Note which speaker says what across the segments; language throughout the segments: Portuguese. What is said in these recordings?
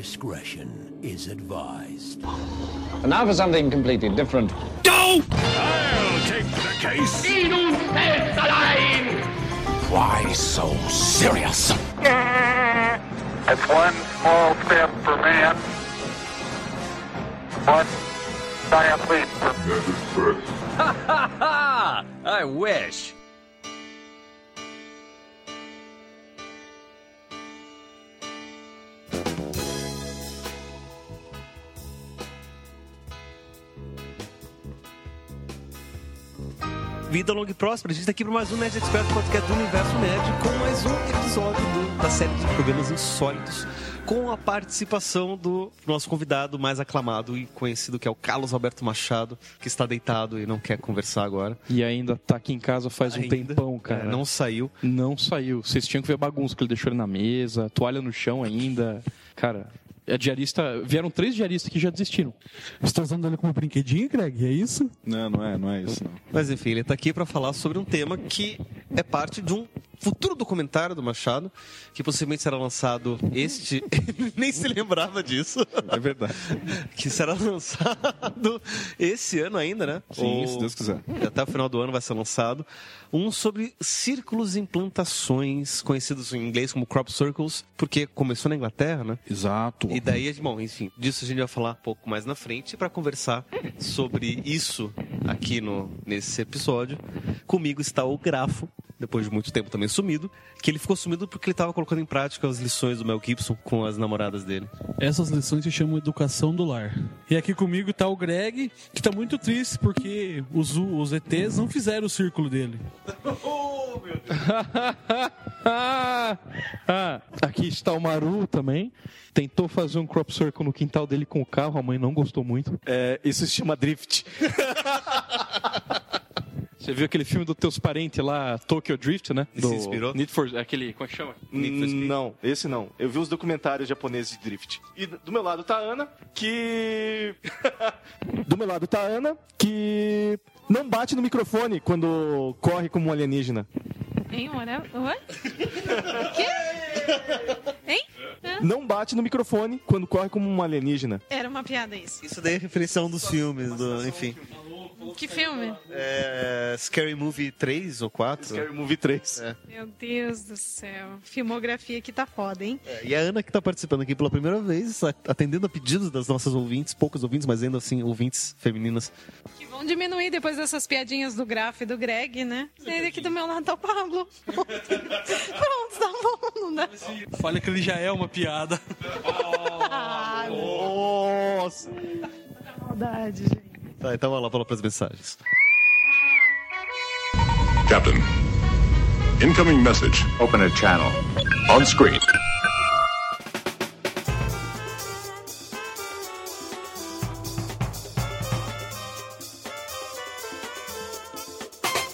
Speaker 1: discretion is advised.
Speaker 2: And now for something completely different.
Speaker 3: Go! I'll take the case.
Speaker 1: Why so serious?
Speaker 4: It's one small step for man, one giant leap for mankind. Ha ha ha!
Speaker 5: I wish.
Speaker 6: Vida longa e próspera. A gente tá aqui para mais um Nerd Expert Podcast do Universo Nerd com mais um episódio do- da série de programas insólitos com a participação do nosso convidado mais aclamado e conhecido que é o Carlos Alberto Machado, que está deitado e não quer conversar agora.
Speaker 7: E ainda tá aqui em casa faz um
Speaker 6: Ainda.
Speaker 7: tempão, cara.
Speaker 6: É, não saiu.
Speaker 7: Não saiu. Vocês tinham que ver a bagunça que ele deixou ele na mesa, toalha no chão ainda. Cara, a diarista. Vieram três diaristas que já desistiram.
Speaker 8: Você tá usando ele como brinquedinho, Greg? É isso?
Speaker 9: Não, não é, não é isso, não.
Speaker 6: Mas enfim, ele está aqui para falar sobre um tema que é parte de um futuro documentário do Machado, que possivelmente será lançado este. Ele nem se lembrava disso.
Speaker 9: É verdade.
Speaker 6: que será lançado esse ano ainda, né?
Speaker 9: Sim,
Speaker 6: Ou-
Speaker 9: se Deus quiser.
Speaker 6: Até o final do ano vai ser lançado. Um sobre círculos e implantações, conhecidos em inglês como crop circles, porque começou na Inglaterra, né?
Speaker 9: Exato.
Speaker 6: E daí, bom, enfim, disso a gente vai falar um pouco mais na frente para conversar sobre isso aqui no, nesse episódio. Comigo está o Grafo, depois de muito tempo também sumido, que ele ficou sumido porque ele estava colocando em prática as lições do Mel Gibson com as namoradas dele.
Speaker 8: Essas lições se chamam Educação do Lar. E aqui comigo tá o Greg, que tá muito triste porque os, os ETs não fizeram o círculo dele.
Speaker 7: Ah, aqui está o Maru também. Tentou fazer um crop circle no quintal dele com o carro, a mãe não gostou muito.
Speaker 9: É, isso se chama drift.
Speaker 7: Você viu aquele filme dos teus parentes lá, Tokyo Drift, né?
Speaker 6: E se inspirou?
Speaker 7: Need for, aquele, como é que chama?
Speaker 9: Não, esse não. Eu vi os documentários japoneses de drift. E do meu lado tá a Ana, que. do meu lado tá a Ana, que não bate no microfone quando corre como um alienígena.
Speaker 10: Hein, whatever. What? Quê? Hein?
Speaker 9: Não bate no microfone quando corre como um alienígena.
Speaker 10: Era uma piada isso.
Speaker 6: Isso daí é referência a um dos filmes, do, enfim.
Speaker 10: Que filme?
Speaker 6: É, Scary Movie 3 ou 4?
Speaker 9: Scary Movie 3.
Speaker 6: É.
Speaker 10: Meu Deus do céu. Filmografia aqui tá foda, hein?
Speaker 6: É, E a Ana que está participando aqui pela primeira vez, atendendo a pedidos das nossas ouvintes, poucos ouvintes, mas ainda assim ouvintes femininas.
Speaker 10: Que vão diminuir depois dessas piadinhas do Graf e do Greg, né? Ele aqui do meu lado tá o Pablo. Pronto, tá bom, não dá.
Speaker 8: Fale que ele já é uma piada.
Speaker 10: Ah,
Speaker 9: Nossa!
Speaker 10: maldade, gente.
Speaker 6: Tá, então vamos lá para as mensagens.
Speaker 3: Captain. Incoming message.
Speaker 2: Open a channel.
Speaker 3: On screen.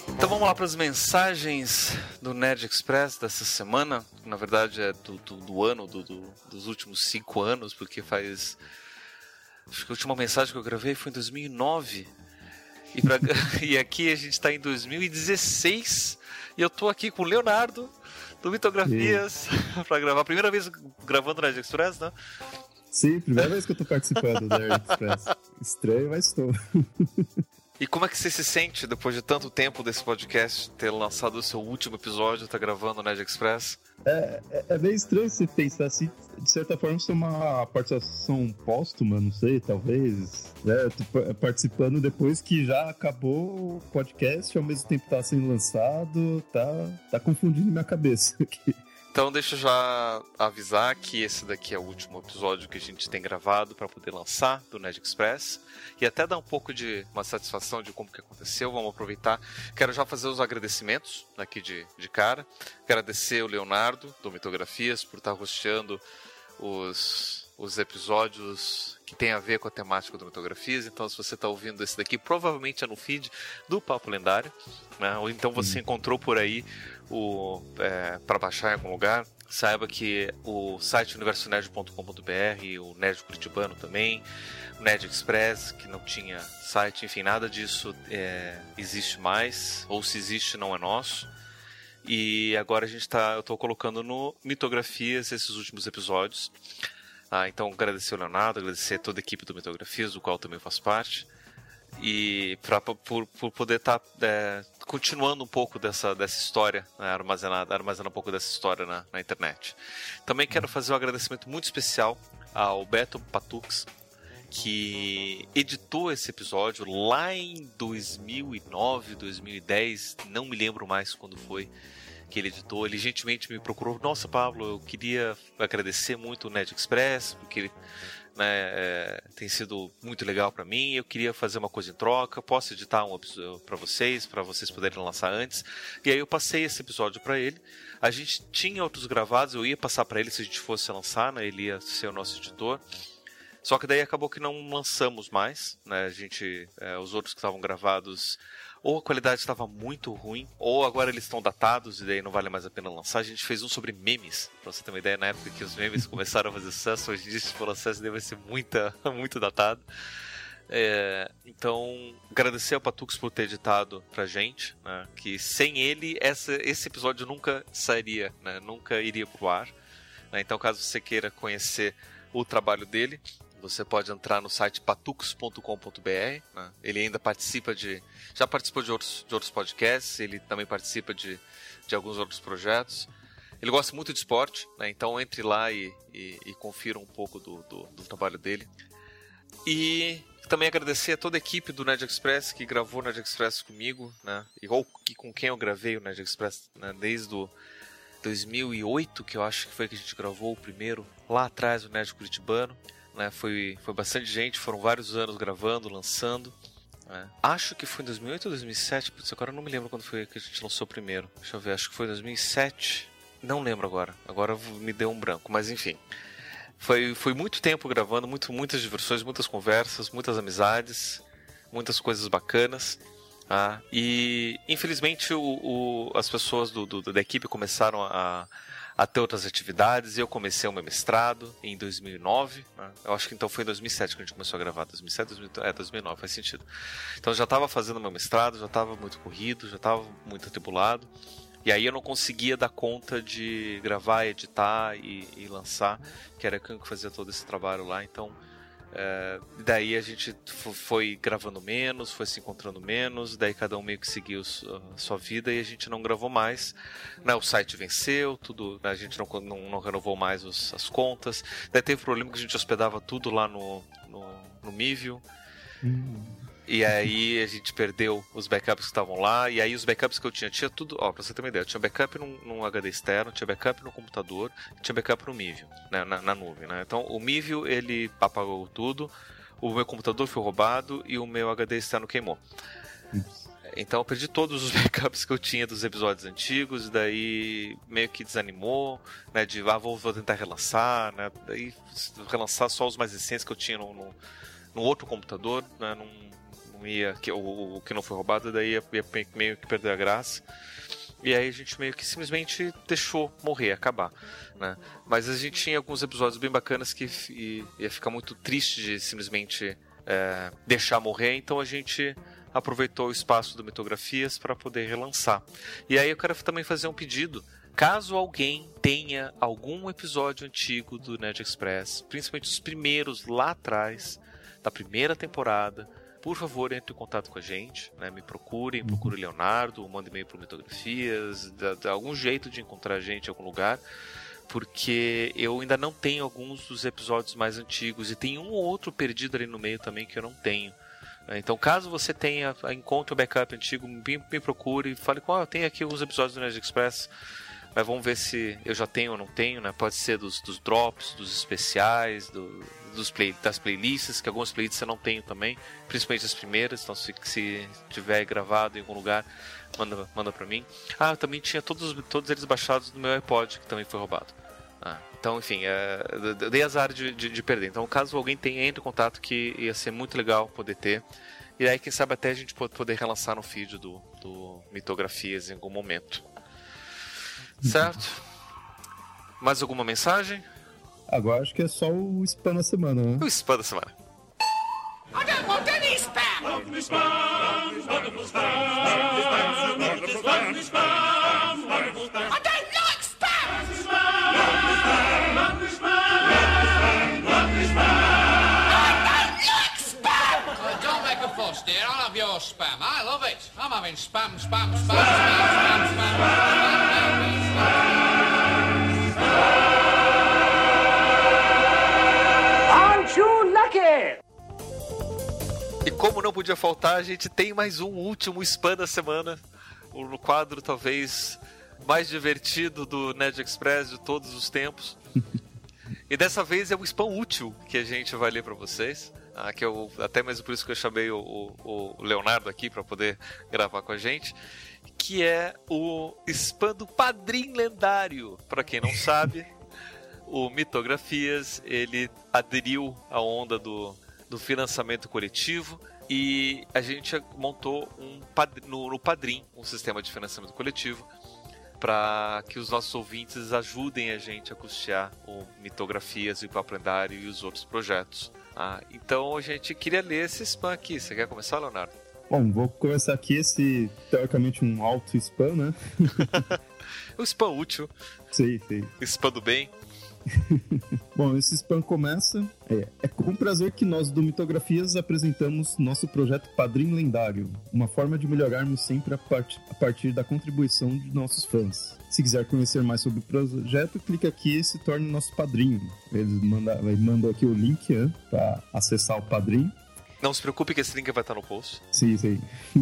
Speaker 5: Então vamos lá para as mensagens do Nerd Express dessa semana. Na verdade é do, do, do ano, do, do- dos últimos cinco anos, porque faz. Acho que a última mensagem que eu gravei foi em 2009. E, pra- e aqui a gente está em 2016. E eu tô aqui com o Leonardo, do Mitografias, para gravar. Primeira vez gravando o Nerd Express, né?
Speaker 11: Sim, primeira vez que eu tô participando da Express. Estranho, mas estou.
Speaker 5: E como é que você se sente depois de tanto tempo desse podcast ter lançado o seu último episódio, tá gravando o Nerd Express?
Speaker 11: É, é, é meio estranho você pensar assim, de certa forma, ser uma participação póstuma, não sei, talvez. Né? Participando depois que já acabou o podcast, ao mesmo tempo tá sendo lançado, tá, tá confundindo minha cabeça aqui.
Speaker 5: Então deixa eu já avisar que esse daqui é o último episódio que a gente tem gravado para poder lançar do Nerd Express e até dar um pouco de uma satisfação de como que aconteceu. Vamos aproveitar. Quero já fazer os agradecimentos aqui de, de cara. Agradecer o Leonardo do Mitografias por estar hosteando os, os episódios que tem a ver com a temática do Mitografias. Então, se você está ouvindo esse daqui, provavelmente é no feed do Papo Lendário. Né? Ou então você encontrou por aí o para baixar em algum lugar. Saiba que o site universonerd.com.br, o Nerd Curitibano também, o Nerd Express, que não tinha site, enfim, nada disso é, existe mais, ou se existe não é nosso. E agora a gente tá, eu estou colocando no Mitografias esses últimos episódios. Ah, então, agradecer o Leonardo, agradecer toda a equipe do Mitografias, do qual também faço parte. E pra, por, por poder estar tá, é, continuando um pouco dessa, dessa história, né, armazenando um pouco dessa história na, na internet. Também quero fazer um agradecimento muito especial ao Beto Patux, que editou esse episódio lá em 2009, 2010, não me lembro mais quando foi que ele editou. Ele gentilmente me procurou. Nossa, Pablo, eu queria agradecer muito o Ned Express, porque ele né, é, tem sido muito legal para mim. Eu queria fazer uma coisa em troca. Posso editar um para vocês, para vocês poderem lançar antes. E aí eu passei esse episódio para ele. A gente tinha outros gravados, eu ia passar para ele se a gente fosse lançar, né? Ele ia ser o nosso editor. Só que daí acabou que não lançamos mais, né? A gente, é, os outros que estavam gravados, ou a qualidade estava muito ruim, ou agora eles estão datados e daí não vale mais a pena lançar. A gente fez um sobre memes, pra você ter uma ideia, na época que os memes começaram a fazer sucesso, hoje em dia se for lançar isso deve ser muita, muito datado. É, então, agradecer ao Patux por ter editado pra gente, né, que sem ele essa, esse episódio nunca sairia, né, nunca iria pro ar. Né, então, caso você queira conhecer o trabalho dele, você pode entrar no site patux.com.br. Né? Ele ainda participa de. Já participou de outros, de outros podcasts, ele também participa de, de alguns outros projetos. Ele gosta muito de esporte, né? então entre lá e, e, e confira um pouco do, do, do, trabalho dele. E também agradecer a toda a equipe do Nerd Express que gravou o Nerd Express comigo, né? ou que, com quem eu gravei o Nerd Express né? desde o 2008, que eu acho que foi que a gente gravou o primeiro, lá atrás, o Nerd Curitibano né? Foi, foi bastante gente, foram vários anos gravando, lançando. Né? Acho que foi em 2008 ou 2007, putz, agora não me lembro quando foi que a gente lançou primeiro. Deixa eu ver, acho que foi em 2007. Não lembro agora, agora me deu um branco, mas enfim. Foi, foi muito tempo gravando, muito, muitas diversões, muitas conversas, muitas amizades, muitas coisas bacanas. Ah, e infelizmente o, o, as pessoas do, do, da equipe começaram a, a ter outras atividades. Eu comecei o meu mestrado em 2009. Né? Eu acho que então foi em 2007 que a gente começou a gravar. 2007, 2009, é, 2009, faz sentido. Então já estava fazendo meu mestrado, já estava muito corrido, já estava muito atribulado. E aí eu não conseguia dar conta de gravar, editar e, e lançar, que era quem que fazia todo esse trabalho lá. Então é, daí a gente foi gravando menos, foi se encontrando menos, daí cada um meio que seguiu a sua vida e a gente não gravou mais. Né, o site venceu, tudo, a gente não, não, não renovou mais os, as contas. Daí teve problema que a gente hospedava tudo lá no, no, no. Hum. E aí a gente perdeu os backups que estavam lá. E aí os backups que eu tinha, tinha tudo. Ó, pra você ter uma ideia, eu tinha backup num, num HD externo, tinha backup no computador, tinha backup no Mivio, né, na, na, nuvem, né? Então o Mivio ele apagou tudo, o meu computador foi roubado e o meu HD externo queimou. Então eu perdi todos os backups que eu tinha dos episódios antigos, daí meio que desanimou, né? De ah, vou, vou tentar relançar, né? Daí relançar só os mais recentes que eu tinha no, no, no outro computador, né? Num, ia, que, o, o que não foi roubado, daí ia, ia meio que perder a graça. E aí a gente meio que simplesmente deixou morrer, acabar. Né? Mas a gente tinha alguns episódios bem bacanas que ia ficar muito triste de simplesmente é, deixar morrer, então a gente aproveitou o espaço do Mitografias para poder relançar. E aí eu quero também fazer um pedido. Caso alguém tenha algum episódio antigo do Nerd Express, principalmente os primeiros lá atrás, da primeira temporada, por favor, entre em contato com a gente, né? me procurem, uhum. procure o Leonardo, mande e-mail para Mitografias, dá, dá algum jeito de encontrar a gente em algum lugar, porque eu ainda não tenho alguns dos episódios mais antigos e tem um ou outro perdido ali no meio também que eu não tenho. Né? Então, caso você tenha, encontre o backup antigo, me, me procure, fale com, ah, eu tenho aqui os episódios do Nerd Express, mas vamos ver se eu já tenho ou não tenho, né? Pode ser dos, dos drops, dos especiais, do, dos play, das playlists, que algumas playlists eu não tenho também, principalmente as primeiras, então se, se tiver gravado em algum lugar, manda, manda pra mim. Ah, eu também tinha todos, todos eles baixados no meu iPod, que também foi roubado. Ah, então, enfim, é, dei azar de, de, de, perder. Então, caso alguém tenha, entre em contato, que ia ser muito legal poder ter. E aí, quem sabe até a gente poder relançar no feed do, do Mitografias em algum momento. Certo? Mais alguma mensagem?
Speaker 11: Agora acho que é só o spam da semana, né?
Speaker 5: O spam da semana.
Speaker 12: Spam. I love your spam. I spam, it. I'm having spam, spam, spam, spam, spam, spam.
Speaker 1: spam,
Speaker 5: spam. Como não podia faltar, a gente tem mais um último spam da semana. O quadro talvez mais divertido do Nerd Express de todos os tempos. E dessa vez é um spam útil que a gente vai ler para vocês. Ah, que eu, até mesmo por isso que eu chamei o, o- o Leonardo aqui para poder gravar com a gente. Que é o spam do Padrim Lendário. Para quem não sabe, o Mitografias ele aderiu à onda do, do financiamento coletivo e a gente montou um no, no Padrim um sistema de financiamento coletivo para que os nossos ouvintes ajudem a gente a custear o Mitografias e o Papo Lendário e os outros projetos. Ah, então a gente queria ler esse spam aqui. Você quer começar, Leonardo?
Speaker 11: Bom, vou começar aqui esse, teoricamente, um alto spam, né?
Speaker 5: O spam útil,
Speaker 11: Sei, sei.
Speaker 5: o spam do bem.
Speaker 11: Bom, esse spam começa. É, é com prazer que nós do Mitografias apresentamos nosso projeto Padrim Lendário, uma forma de melhorarmos sempre a, part- a partir da contribuição de nossos fãs. Se quiser conhecer mais sobre o projeto, clique aqui e se torne nosso padrinho. Ele, manda, ele mandou aqui o link né, para acessar o padrinho.
Speaker 5: Não se preocupe que esse link vai estar no post.
Speaker 11: Sim, sim.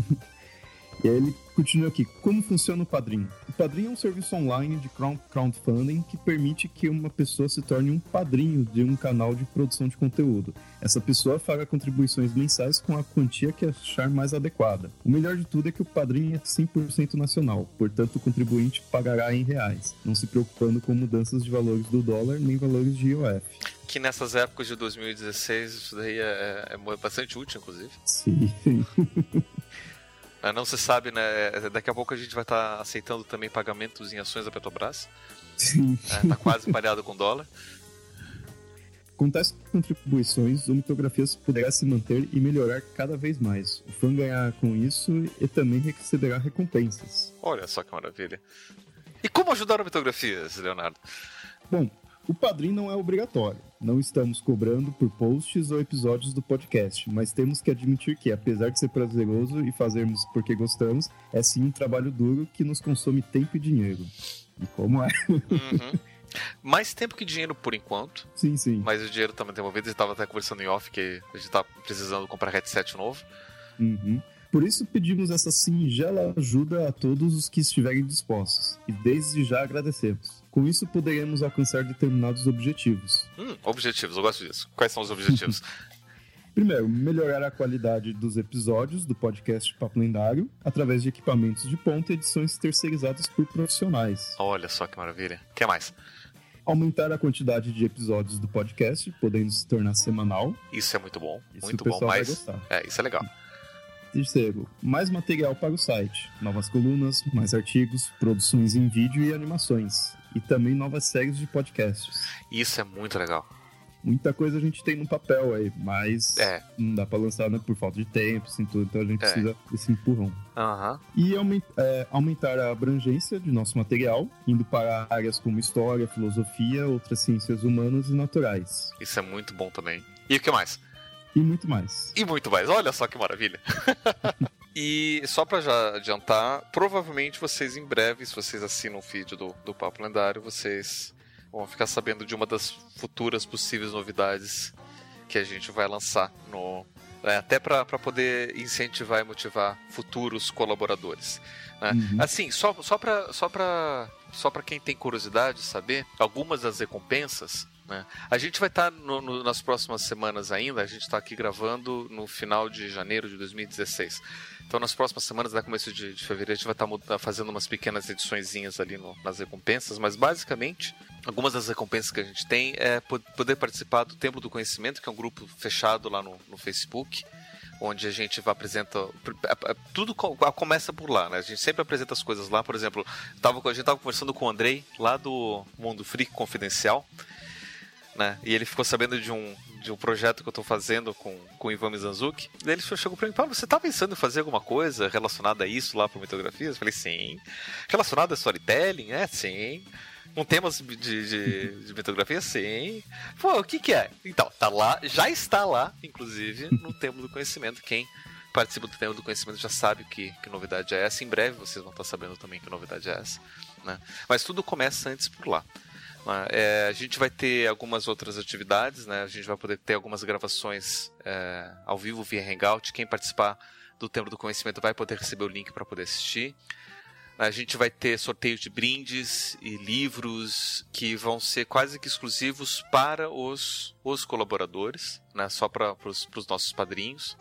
Speaker 11: e aí ele continua aqui. Como funciona o Padrim? O Padrim é um serviço online de crowd- crowdfunding que permite que uma pessoa se torne um padrinho de um canal de produção de conteúdo. Essa pessoa fará contribuições mensais com a quantia que achar mais adequada. O melhor de tudo é que o Padrim é 100% nacional, portanto o contribuinte pagará em reais, não se preocupando com mudanças de valores do dólar nem valores de IOF.
Speaker 5: Que nessas épocas de 2016 isso daí é, é bastante útil, inclusive.
Speaker 11: Sim.
Speaker 5: Ah, Não se sabe, né? é, Daqui a pouco a gente vai estar aceitando também pagamentos em ações da Petrobras.
Speaker 11: Sim.
Speaker 5: É, tá quase pareado com dólar.
Speaker 11: Com tais contribuições, o Mitografias poderá se manter e melhorar cada vez mais. O fã ganhará com isso e também receberá recompensas.
Speaker 5: Olha só que maravilha. E como ajudar a mitografias, Leonardo?
Speaker 11: Bom, o Padrim não é obrigatório. Não estamos cobrando por posts ou episódios do podcast, mas temos que admitir que, apesar de ser prazeroso e fazermos porque gostamos, é sim um trabalho duro que nos consome tempo e dinheiro. E como é?
Speaker 5: Uhum. Mais tempo que dinheiro por enquanto,
Speaker 11: sim, sim.
Speaker 5: mas o dinheiro também tem envolvido. A gente estava até conversando em off que a gente tá precisando comprar headset novo.
Speaker 11: Uhum. Por isso pedimos essa singela ajuda a todos os que estiverem dispostos, e desde já agradecemos. Com isso poderemos alcançar determinados objetivos.
Speaker 5: Hum, objetivos, eu gosto disso. Quais são os objetivos?
Speaker 11: Primeiro, melhorar a qualidade dos episódios do podcast Papo Lendário através de equipamentos de ponta e edições terceirizadas por profissionais.
Speaker 5: Olha só que maravilha. O que mais?
Speaker 11: Aumentar a quantidade de episódios do podcast, podendo se tornar semanal.
Speaker 5: Isso é muito bom.
Speaker 11: Isso
Speaker 5: muito bom. Mas é, isso é legal.
Speaker 11: Terceiro, mais material para o site, novas colunas, mais artigos, produções em vídeo e animações, e também novas séries de podcasts.
Speaker 5: Isso é muito legal.
Speaker 11: Muita coisa a gente tem no papel aí, mas
Speaker 5: É.
Speaker 11: não dá para lançar né, por falta de tempo, assim, tudo, então a gente
Speaker 5: É.
Speaker 11: precisa desse empurrão.
Speaker 5: Aham.
Speaker 11: E é, aumentar a abrangência de nosso material, indo para áreas como história, filosofia, outras ciências humanas e naturais.
Speaker 5: Isso é muito bom também. E o que mais?
Speaker 11: E muito mais.
Speaker 5: E muito mais. Olha só que maravilha. e só pra já adiantar, provavelmente vocês em breve, se vocês assinam o feed do, do Papo Lendário, vocês vão ficar sabendo de uma das futuras possíveis novidades que a gente vai lançar no. é, até para poder incentivar e motivar futuros colaboradores. né?
Speaker 11: Uhum.
Speaker 5: Assim, só, só para só pra, só pra quem tem curiosidade de saber, algumas das recompensas né? A gente vai estar nas próximas semanas ainda, a gente está aqui gravando no final de janeiro de 2016. Então, nas próximas semanas, até começo de, de fevereiro, a gente vai estar muda- fazendo umas pequenas ediçõezinhas ali no- nas recompensas, mas basicamente, algumas das recompensas que a gente tem é po- poder participar do Templo do Conhecimento, que é um grupo fechado lá no, no Facebook, onde a gente vai apresenta pr- a- a- tudo co- começa por lá, né? A gente sempre apresenta as coisas lá, por exemplo, tava, a gente tava conversando com o Andrei lá do Mundo Freak Confidencial, né? E ele ficou sabendo de um, de um projeto que eu tô fazendo com, com o Ivan Mizanzuki. Daí ele chegou pra mim, Paulo, você tá pensando em fazer alguma coisa relacionada a isso lá pro Mitografias? Eu falei, sim. Relacionado a storytelling? É, sim. Com temas de, de, de mitografia? Sim. Pô, o que que é? Então, tá lá, já está lá, inclusive, no Templo do Conhecimento. Quem participa do tema do conhecimento já sabe que, que novidade é essa. Em breve vocês vão estar sabendo também que novidade é essa. Né? Mas tudo começa antes por lá. Né? É, a gente vai ter algumas outras atividades, né? a gente vai poder ter algumas gravações é, ao vivo via Hangout. Quem participar do tema do conhecimento vai poder receber o link para poder assistir. A gente vai ter sorteio de brindes e livros que vão ser quase que exclusivos para os, os colaboradores, né? só para os nossos padrinhos.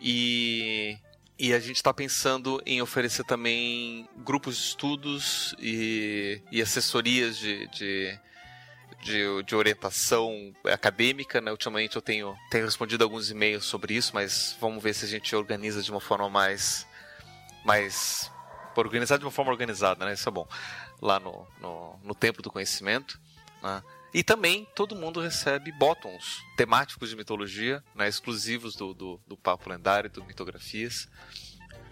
Speaker 5: E, e a gente está pensando em oferecer também grupos de estudos e, e assessorias de, de, de, de, orientação acadêmica. Né? Ultimamente eu tenho, tenho respondido alguns e-mails sobre isso, mas vamos ver se a gente organiza de uma forma mais, mais organizar de uma forma organizada, né? Isso é bom. Lá no, no, no Templo do Conhecimento. Né? E também todo mundo recebe botões temáticos de mitologia, né? exclusivos do, do, do Papo Lendário, do Mitografias.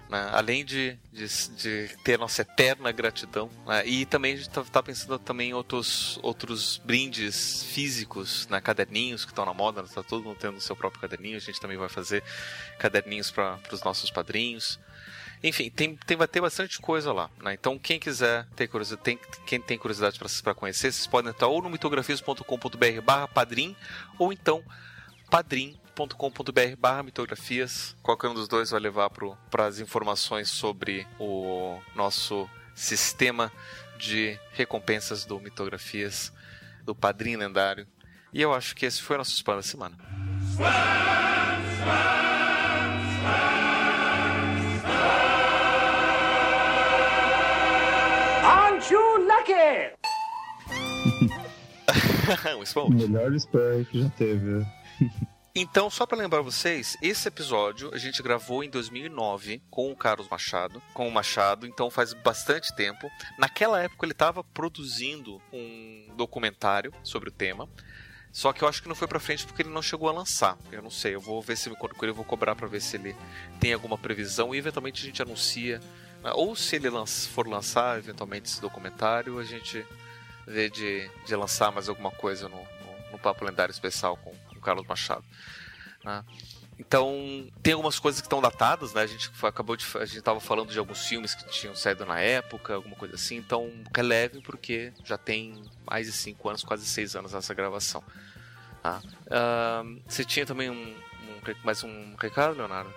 Speaker 5: Né? Além de, de, de, ter nossa eterna gratidão. Né? E também a gente está tá pensando também em outros, outros brindes físicos, né? caderninhos que estão na moda, está todo mundo tendo o seu próprio caderninho. A gente também vai fazer caderninhos para os nossos padrinhos. Enfim, tem, tem, vai ter bastante coisa lá. Né? Então, quem quiser ter curiosidade, tem, quem tem curiosidade para conhecer, vocês podem entrar ou no mitografias.com.br barra padrim, ou então padrim.com.br barra mitografias. Qualquer um dos dois vai levar para as informações sobre o nosso sistema de recompensas do Mitografias, do Padrim Lendário. E eu acho que esse foi o nosso spam da semana.
Speaker 1: You lucky?
Speaker 5: um spawn.
Speaker 11: Melhor spam que já teve.
Speaker 5: Então, só para lembrar vocês, esse episódio a gente gravou em 2009 com o Carlos Machado, com o Machado, então faz bastante tempo. Naquela época ele estava produzindo um documentário sobre o tema. Só que eu acho que não foi pra frente porque ele não chegou a lançar. Eu não sei, eu vou ver se me encontro com ele, eu vou cobrar para ver se ele tem alguma previsão e eventualmente a gente anuncia. Né? Ou se ele lança- for lançar eventualmente esse documentário, a gente vê de, de lançar mais alguma coisa no, no, no Papo Lendário Especial com, com o Carlos Machado. né? Então, tem algumas coisas que estão datadas, né? A gente acabou de. A gente tava falando de alguns filmes que tinham saído na época, alguma coisa assim. Então, relevem, porque já tem mais de 5 anos, quase 6 anos essa gravação. Ahn, você tinha também um, um mais um recado, Leonardo?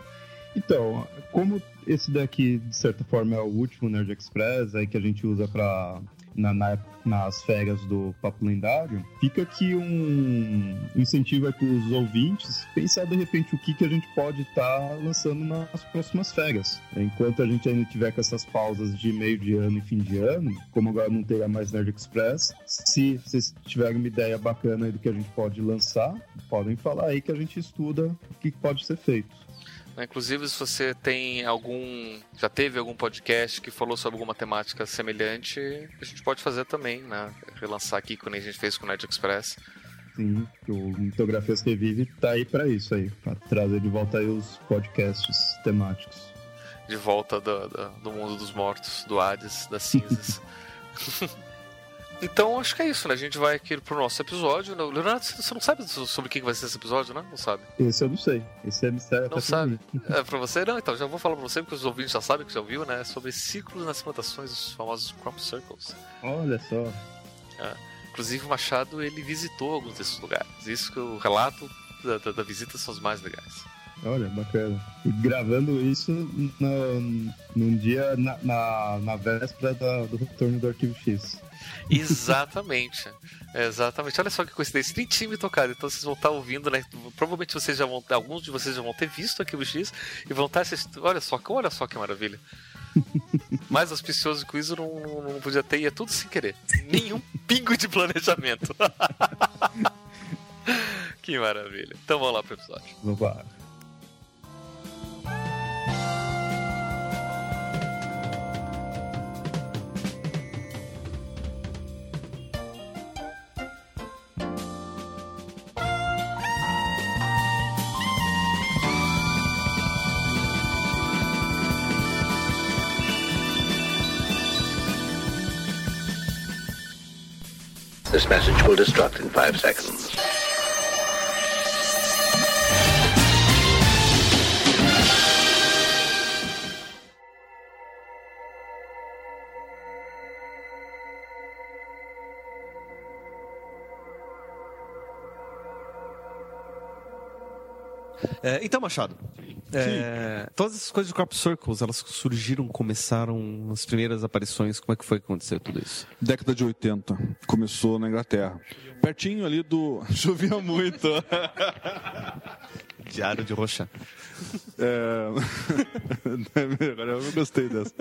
Speaker 11: Então, como esse daqui, de certa forma, é o último Nerd Express, aí que a gente usa pra, na, na- nas férias do Papo Lendário, fica aqui um incentivo aí pros ouvintes pensar de repente o que, que a gente pode estar lançando nas próximas férias. Enquanto a gente ainda tiver com essas pausas de meio de ano e fim de ano, como agora não terá mais Nerd Express, se vocês tiverem uma ideia bacana aí do que a gente pode lançar, podem falar aí que a gente estuda o que pode ser feito.
Speaker 5: Né, Inclusive, se você tem algum. Já teve algum podcast que falou sobre alguma temática semelhante, a gente pode fazer também, né? Relançar aqui, como a gente fez com o Nerd Express.
Speaker 11: Sim, o Mitografias Revive tá aí pra isso aí, pra trazer de volta aí os podcasts temáticos.
Speaker 5: De volta do, do, do mundo dos mortos, do Hades, das cinzas. então, acho que é isso, né? A gente vai aqui pro nosso episódio. né? Leonardo, você não sabe sobre o que vai ser esse episódio, né? Não sabe.
Speaker 11: Esse eu não sei, esse é mistério
Speaker 5: Não sabe? É pra você? Não, então já vou falar pra você, porque os ouvintes já sabem que já ouviu, né? Sobre ciclos nas plantações, os famosos crop circles.
Speaker 11: Olha só.
Speaker 5: É. Inclusive o Machado ele visitou alguns desses lugares. Isso que o relato da, da- da visita são os mais legais.
Speaker 11: Olha, bacana. E gravando isso no, num dia na, na, na véspera da- do retorno do Arquivo X.
Speaker 5: Exatamente. Exatamente. Olha só que coincidência. Nem time tocado. Então vocês vão estar ouvindo, né? Provavelmente vocês já vão. Alguns de vocês já vão ter visto aqui o X e vão estar assistindo. Olha só, que- olha só que maravilha. Mais auspicioso que isso não, não, não podia ter, e é tudo sem querer. Nenhum pingo de planejamento. que maravilha. Então vamos lá pro episódio.
Speaker 11: Vamos lá.
Speaker 13: This message will destruct in five seconds.
Speaker 6: É, então, Machado, é, todas essas coisas de Crop Circles, elas surgiram, começaram as primeiras aparições. Como é que foi que aconteceu tudo isso?
Speaker 14: Década de 80. Começou na Inglaterra. Pertinho ali do. Chovia muito.
Speaker 6: Diário de Rocha.
Speaker 14: É... Agora eu não gostei dessa.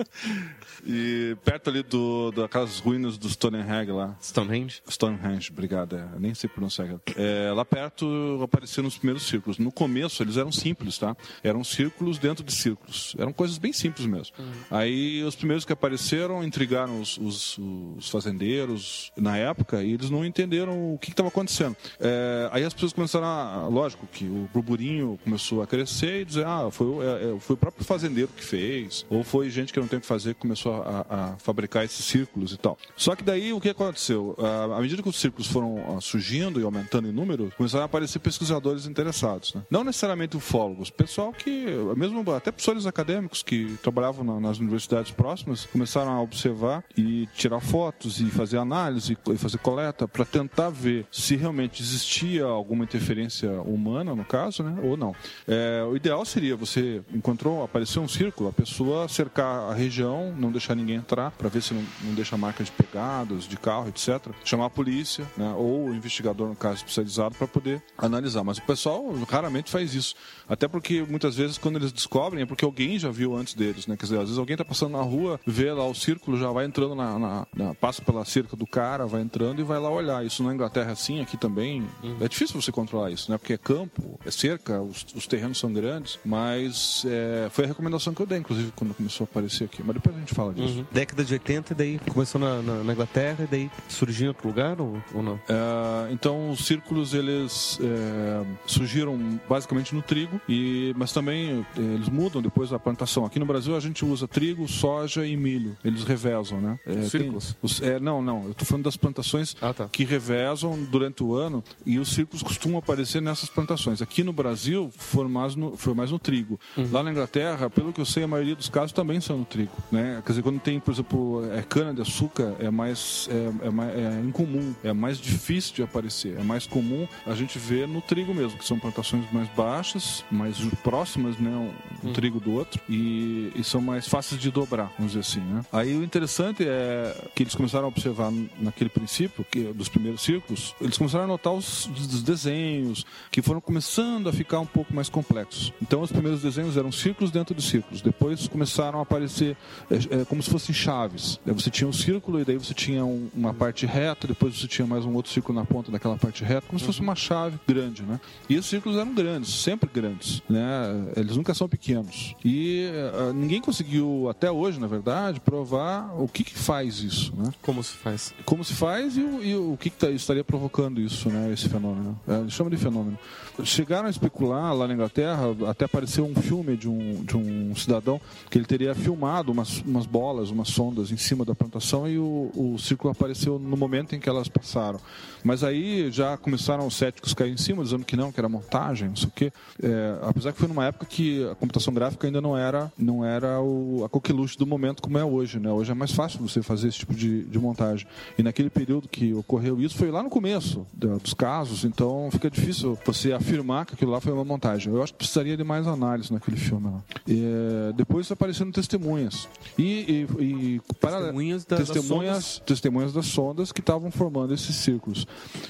Speaker 14: E perto ali do, daquelas ruínas do Stonehenge lá.
Speaker 6: Stonehenge?
Speaker 14: Stonehenge, obrigado. É, nem sei pronunciar. É, lá perto apareceram os primeiros círculos. No começo eles eram simples, tá? Eram círculos dentro de círculos. Eram coisas bem simples mesmo. Aí os primeiros que apareceram intrigaram os, os, os fazendeiros na época e eles não entenderam o que estava acontecendo. É, aí as pessoas começaram a. Lógico que o burburinho começou a crescer e dizer, ah, foi, é, é, foi o próprio fazendeiro que fez, ou foi gente que não tem o que fazer que começou a, a fabricar esses círculos e tal. Só que daí o que aconteceu? À medida que os círculos foram ah, surgindo e aumentando em número, começaram a aparecer pesquisadores interessados. né? Não necessariamente ufólogos, pessoal que, mesmo até professores acadêmicos que trabalhavam na- nas universidades próximas, começaram a observar e tirar fotos e fazer análise e fazer coleta para tentar ver se realmente existia alguma interferência humana, no caso, né? Ou não. É, o ideal seria você encontrou, apareceu um círculo, a pessoa cercar a região, não deixar ninguém entrar, para ver se não, não deixa marcas de pegadas, de carro, etc. Chamar a polícia, né? ou o investigador, no caso especializado, para poder analisar. Mas o pessoal raramente faz isso. Até porque muitas vezes, quando eles descobrem, é porque alguém já viu antes deles. Né? Quer dizer, às vezes alguém está passando na rua, vê lá o círculo, já vai entrando na, na- na- passa pela cerca do cara, vai entrando e vai lá olhar. Isso na Inglaterra é assim, aqui também. É difícil você controlar isso, né? Porque é campo, é cerca, os, os terrenos são grandes, mas é, foi a recomendação que eu dei, inclusive, quando começou a aparecer aqui. Mas depois a gente fala disso.
Speaker 6: Uhum. Década de 80, e daí começou na, na- na Inglaterra, e daí surgiu em outro lugar ou, ou não?
Speaker 14: É, então os círculos eles é, surgiram basicamente no trigo e mas também é, eles mudam depois da plantação aqui no Brasil a gente usa trigo soja e milho eles revezam né É,
Speaker 6: Os
Speaker 14: tem-
Speaker 6: círculos?
Speaker 14: os- é, não não eu tô falando das plantações que revezam durante o ano e os círculos costumam aparecer nessas plantações aqui no Brasil foi mais no, foi mais no trigo. Lá na Inglaterra pelo que eu sei a maioria dos casos também são no trigo né? Quer dizer quando tem por exemplo é, cana de açúcar é mais é, é mais é incomum é mais difícil de aparecer é mais comum a gente ver no trigo mesmo que são plantações mais baixas mais próximas né um, um trigo do outro e, e são mais fáceis de dobrar vamos dizer assim né? Aí o interessante é que eles começaram a observar naquele princípio que dos primeiros círculos eles começaram a notar os, os desenhos que foram começando a ficar um pouco mais complexos então os primeiros desenhos eram círculos dentro de círculos. Depois começaram a aparecer é, é, como se fossem chaves. Você tinha um círculo e daí você tinha um- uma parte reta depois você tinha mais um outro círculo na ponta daquela parte reta como se fosse uma chave grande né? E os círculos eram grandes sempre grandes né? Eles nunca são pequenos. E eh, ninguém conseguiu até hoje na verdade provar o que, que faz isso né?
Speaker 6: Como se faz?
Speaker 14: Como se faz e, o- e o que, que tá- estaria provocando isso né? Esse fenômeno. É, chama de fenômeno. Chegaram a especular lá na Inglaterra até apareceu um filme de um, de um cidadão que ele teria filmado umas, umas bolas umas sondas em cima da plantação e o, o círculo apareceu no momento em que elas passaram mas aí já começaram os céticos a cair em cima dizendo que não que era montagem não sei o quê É, apesar que foi numa época que a computação gráfica ainda não era não era o, a coqueluche do momento como é hoje né hoje é mais fácil você fazer esse tipo de, de montagem e naquele período que ocorreu isso foi lá no começo da- dos casos então fica difícil você afirmar que aquilo lá foi uma montagem eu acho que precisaria de mais análise naquele filme lá. E, é, depois apareceram testemunhas e, e, e para
Speaker 6: Testemunhas da- das
Speaker 14: testemunhas
Speaker 6: sondas?
Speaker 14: testemunhas das sondas que estavam formando esses círculos.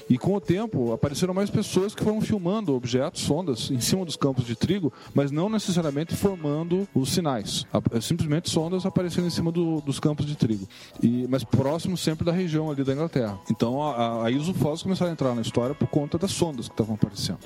Speaker 14: E com o tempo apareceram mais pessoas que foram filmando objetos, sondas, em cima dos campos de trigo, mas não necessariamente formando os sinais. É Simplesmente sondas aparecendo em cima do- dos campos de trigo. E, mas próximo sempre da região ali da Inglaterra. Então a- a- aí os ufólogos começaram a entrar na história por conta das sondas que estavam aparecendo.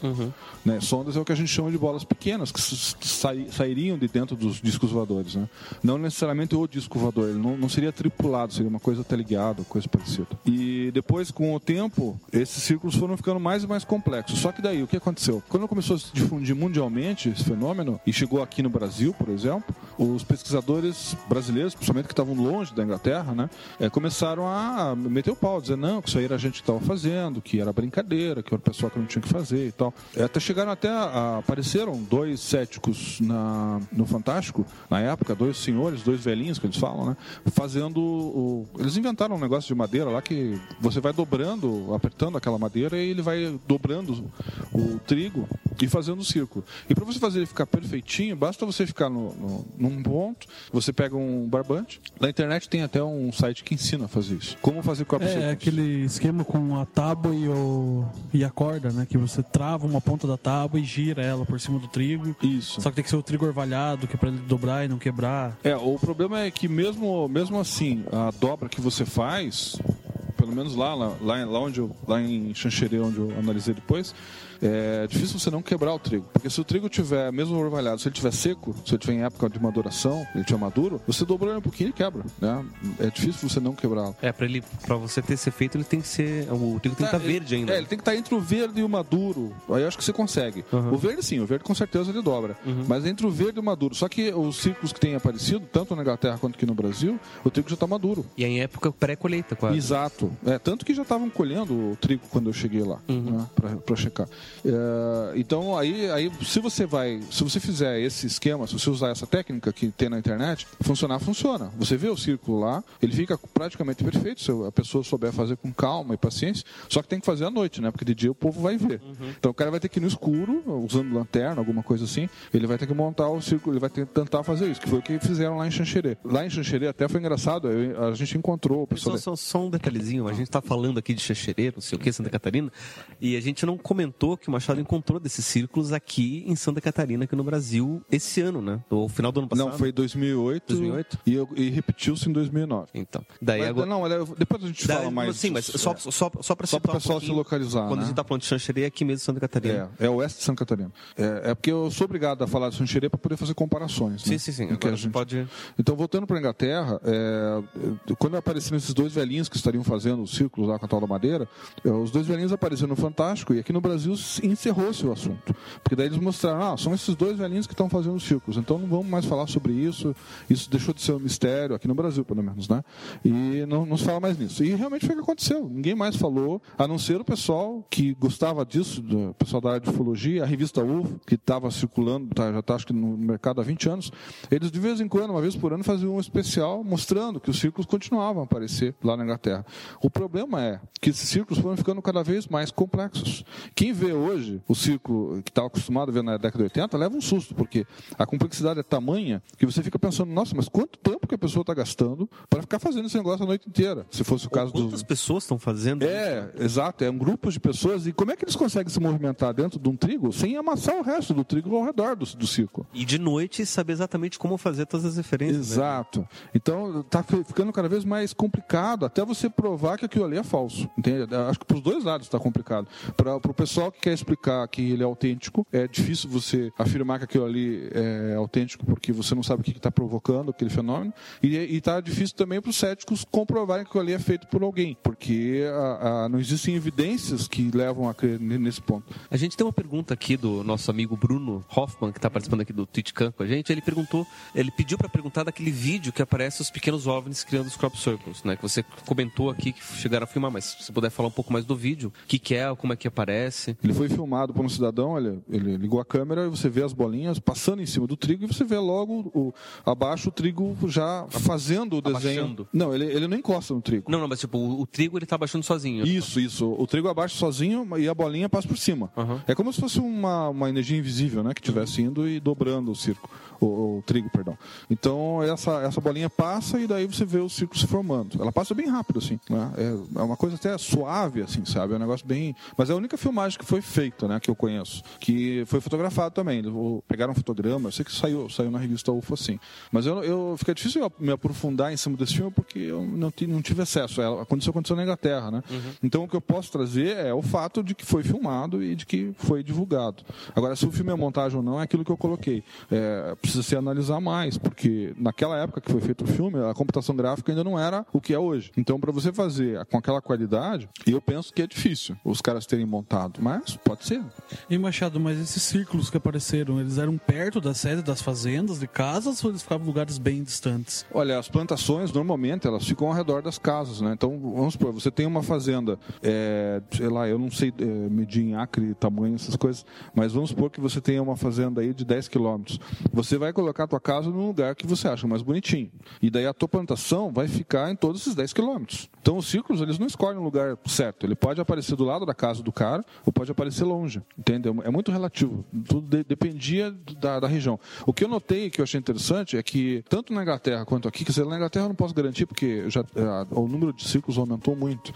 Speaker 14: Né? Sondas é o que a gente chama de bolas pequenas, que sai- sairiam de dentro dos discos voadores. Né? Não necessariamente o disco voador, ele não, não seria tripulado, seria uma coisa teleguiada, coisa parecida. E depois, com o tempo, esses círculos foram ficando mais e mais complexos. Só que daí, o que aconteceu? Quando começou a se difundir mundialmente esse fenômeno, e chegou aqui no Brasil, por exemplo, os pesquisadores brasileiros, principalmente que estavam longe da Inglaterra, né, eh, começaram a meter o pau, dizer não, que isso aí era a gente que estava fazendo, que era brincadeira, que era o pessoal que não tinha que fazer e tal. Eh, Até chegaram até a, apareceram dois céticos na, no Fantástico, na época, dois senhores, dois velhinhos que eles falam, né, fazendo o, eles inventaram um negócio de madeira lá que você vai dobrando, apertando aquela madeira e ele vai dobrando o trigo e fazendo o círculo. E para você fazer ele ficar perfeitinho, basta você ficar no, no- num ponto, você pega um barbante. Na internet tem até um site que ensina a fazer isso. Como fazer crop
Speaker 8: É,
Speaker 14: circles.
Speaker 8: aquele esquema com a tábua e, o, e a corda, né? Que você trava uma ponta da tábua e gira ela por cima do trigo.
Speaker 14: Isso.
Speaker 8: Só que tem que ser o trigo orvalhado, que é pra ele dobrar e não quebrar.
Speaker 14: É, o problema é que mesmo, mesmo assim, a dobra que você faz, pelo menos lá, lá, lá, onde eu, lá em Xanxerê, onde eu analisei depois, é difícil você não quebrar o trigo. Porque se o trigo tiver, mesmo orvalhado, se ele tiver seco, se ele tiver em época de maduração, ele tiver maduro, você dobrou ele um pouquinho e quebra, né? É difícil você não quebrá-lo.
Speaker 6: É, pra, ele, pra você ter esse efeito, ele tem que ser. O trigo tem que estar
Speaker 14: ele-
Speaker 6: verde ainda.
Speaker 14: É, ele tem que estar entre o verde e o maduro. Aí eu acho que você consegue. O verde sim, o verde com certeza ele dobra. Mas entre o verde e o maduro. Só que os círculos que têm aparecido, tanto na Inglaterra quanto aqui no Brasil, o trigo já está maduro.
Speaker 6: E é em época pré-colheita, quase.
Speaker 14: Exato. É, tanto que já estavam colhendo o trigo quando eu cheguei lá, né, pra, pra checar. É, então, aí, aí, se você vai, se você fizer esse esquema, se você usar essa técnica que tem na internet, funcionar, funciona. Você vê o círculo lá, ele fica praticamente perfeito, se a pessoa souber fazer com calma e paciência, só que tem que fazer à noite, né? Porque de dia o povo vai ver. Então o cara vai ter que ir no escuro, usando lanterna, alguma coisa assim, ele vai ter que montar o círculo, ele vai ter que tentar fazer isso, que foi o que fizeram lá em Xanxerê. Lá em Xanxerê até foi engraçado, eu- a gente encontrou o pessoal.
Speaker 6: Só, só, só um detalhezinho, a gente tá falando aqui de Xaxerê, não sei o que, Santa Catarina, e a gente não comentou que o Machado encontrou desses círculos aqui em Santa Catarina, aqui no Brasil, esse ano, né? No final do ano passado.
Speaker 14: Não, foi 2008,
Speaker 6: 2008?
Speaker 14: e, eu- e repetiu-se em 2009.
Speaker 6: Então, daí
Speaker 14: Mas,
Speaker 6: agora...
Speaker 14: Não, depois a gente
Speaker 6: Daí,
Speaker 14: fala mais.
Speaker 6: Sim, mas só,
Speaker 14: É.
Speaker 6: só, só, só para
Speaker 14: Só pro pessoal se localizar,
Speaker 6: Quando
Speaker 14: né?
Speaker 6: a gente tá falando de Xanxerê, é aqui mesmo Santa Catarina.
Speaker 14: É, é oeste de Santa Catarina. É, é porque eu sou obrigado a falar de Xanxerê para poder fazer comparações.
Speaker 6: Sim,
Speaker 14: né?
Speaker 6: sim, sim.
Speaker 14: Que
Speaker 6: Agora
Speaker 14: a gente-
Speaker 6: pode...
Speaker 14: Então, voltando para a Inglaterra, é, quando apareceram esses dois velhinhos que estariam fazendo os círculos lá com a tal da madeira, é, os dois velhinhos apareceram no Fantástico e aqui no Brasil se- encerrou-se o assunto. Porque daí eles mostraram, ah, são esses dois velhinhos que estão fazendo os círculos, então não vamos mais falar sobre isso, isso deixou de ser um mistério, aqui no Brasil pelo menos, né? E não, não se fala mais nisso. E realmente foi o que aconteceu, ninguém mais falou, a não ser o pessoal que gostava disso, do pessoal da área de ufologia, a revista UFO, que estava circulando, tá, já está acho que no mercado há 20 anos, eles de vez em quando, uma vez por ano, faziam um especial mostrando que os círculos continuavam a aparecer lá na Inglaterra. O problema é que esses círculos foram ficando cada vez mais complexos. Quem vê hoje o círculo que estava acostumado a ver na década de 80 leva um susto, porque a complexidade é tamanha que você fica pensando, nossa, mas quanto tempo que a pessoa está gastando para ficar fazendo esse negócio a noite inteira? Se fosse o caso dos
Speaker 6: Quantas pessoas estão fazendo
Speaker 14: é, exato. É um grupo de pessoas. E como é que eles conseguem se movimentar dentro de um trigo sem amassar o resto do trigo ao redor do, do círculo?
Speaker 6: E de noite saber exatamente como fazer todas as referências. né?
Speaker 14: Exato. Então tá fi- ficando cada vez mais complicado até você provar que aquilo ali é falso. Entende? Acho que para os dois lados está complicado. Para o pessoal que quer explicar que ele é autêntico, é difícil você afirmar que aquilo ali é autêntico porque você não sabe o que está provocando aquele fenômeno. E está difícil também para os céticos comprovarem que aquilo ali é feito por alguém, porque a- a- não existem evidências que levam a crer ne- nesse ponto.
Speaker 6: A gente tem uma pergunta aqui do nosso amigo Bruno Hoffman, que está participando aqui do TwitchCam com a gente. Ele perguntou, ele pediu para perguntar daquele vídeo que aparece os pequenos OVNIs criando os crop circles, né? Que você comentou aqui que chegaram a filmar, mas se puder falar um pouco mais do vídeo, o que, que é, como é que aparece.
Speaker 14: Ele foi filmado por um cidadão, olha, ele ligou a câmera e você vê as bolinhas passando em cima do trigo e você vê logo o, abaixo o trigo já fazendo o desenho.
Speaker 6: Abaixando.
Speaker 14: Não, ele, ele não encosta no trigo.
Speaker 6: Não, não, mas tipo, o, o trigo ele tá abaixando sozinho.
Speaker 14: Isso, isso. O trigo abaixa sozinho e a bolinha passa por cima. É como se fosse uma, uma energia invisível, né? Que estivesse indo e dobrando o circo. O, o trigo, perdão. Então, essa, essa bolinha passa e daí você vê o circo se formando. Ela passa bem rápido, assim. Né? É, é uma coisa até suave, assim, sabe? É um negócio bem... Mas é a única filmagem que foi feita, né? Que eu conheço. Que foi fotografado também. Pegaram um fotograma. Eu sei que saiu, saiu na revista UFO, assim. Mas eu, eu fica difícil eu me aprofundar em cima desse filme porque eu não, não tive acesso. Ela aconteceu, aconteceu na Inglaterra, né? Então o que eu posso trazer é o fato de que foi filmado e de que foi divulgado. Agora, se o filme é montagem ou não, é aquilo que eu coloquei. É, precisa se analisar mais, porque naquela época que foi feito o filme, a computação gráfica ainda não era o que é hoje. Então, para você fazer com aquela qualidade, eu penso que é difícil os caras terem montado, mas pode ser.
Speaker 8: E Machado, mas esses círculos que apareceram, eles eram perto da sede das fazendas, de casas, ou eles ficavam em lugares bem distantes?
Speaker 14: Olha, as plantações normalmente elas ficam ao redor das casas, né? Então, vamos supor, você tem uma fazenda, é, sei lá, eu não sei é, medir em acre, tamanho, essas coisas, mas vamos supor que você tenha uma fazenda aí de 10 quilômetros. Você vai colocar a tua casa num lugar que você acha mais bonitinho. E daí a tua plantação vai ficar em todos esses 10 quilômetros. Então, os círculos, eles não escolhem um lugar certo. Ele pode aparecer do lado da casa do cara ou pode aparecer longe. Entendeu? É muito relativo. Tudo de- dependia da, da região. O que eu notei, que eu achei interessante, é que tanto na Inglaterra quanto aqui, quer dizer, na Inglaterra eu não posso garantir porque já, eh, o número de círculos aumentou muito.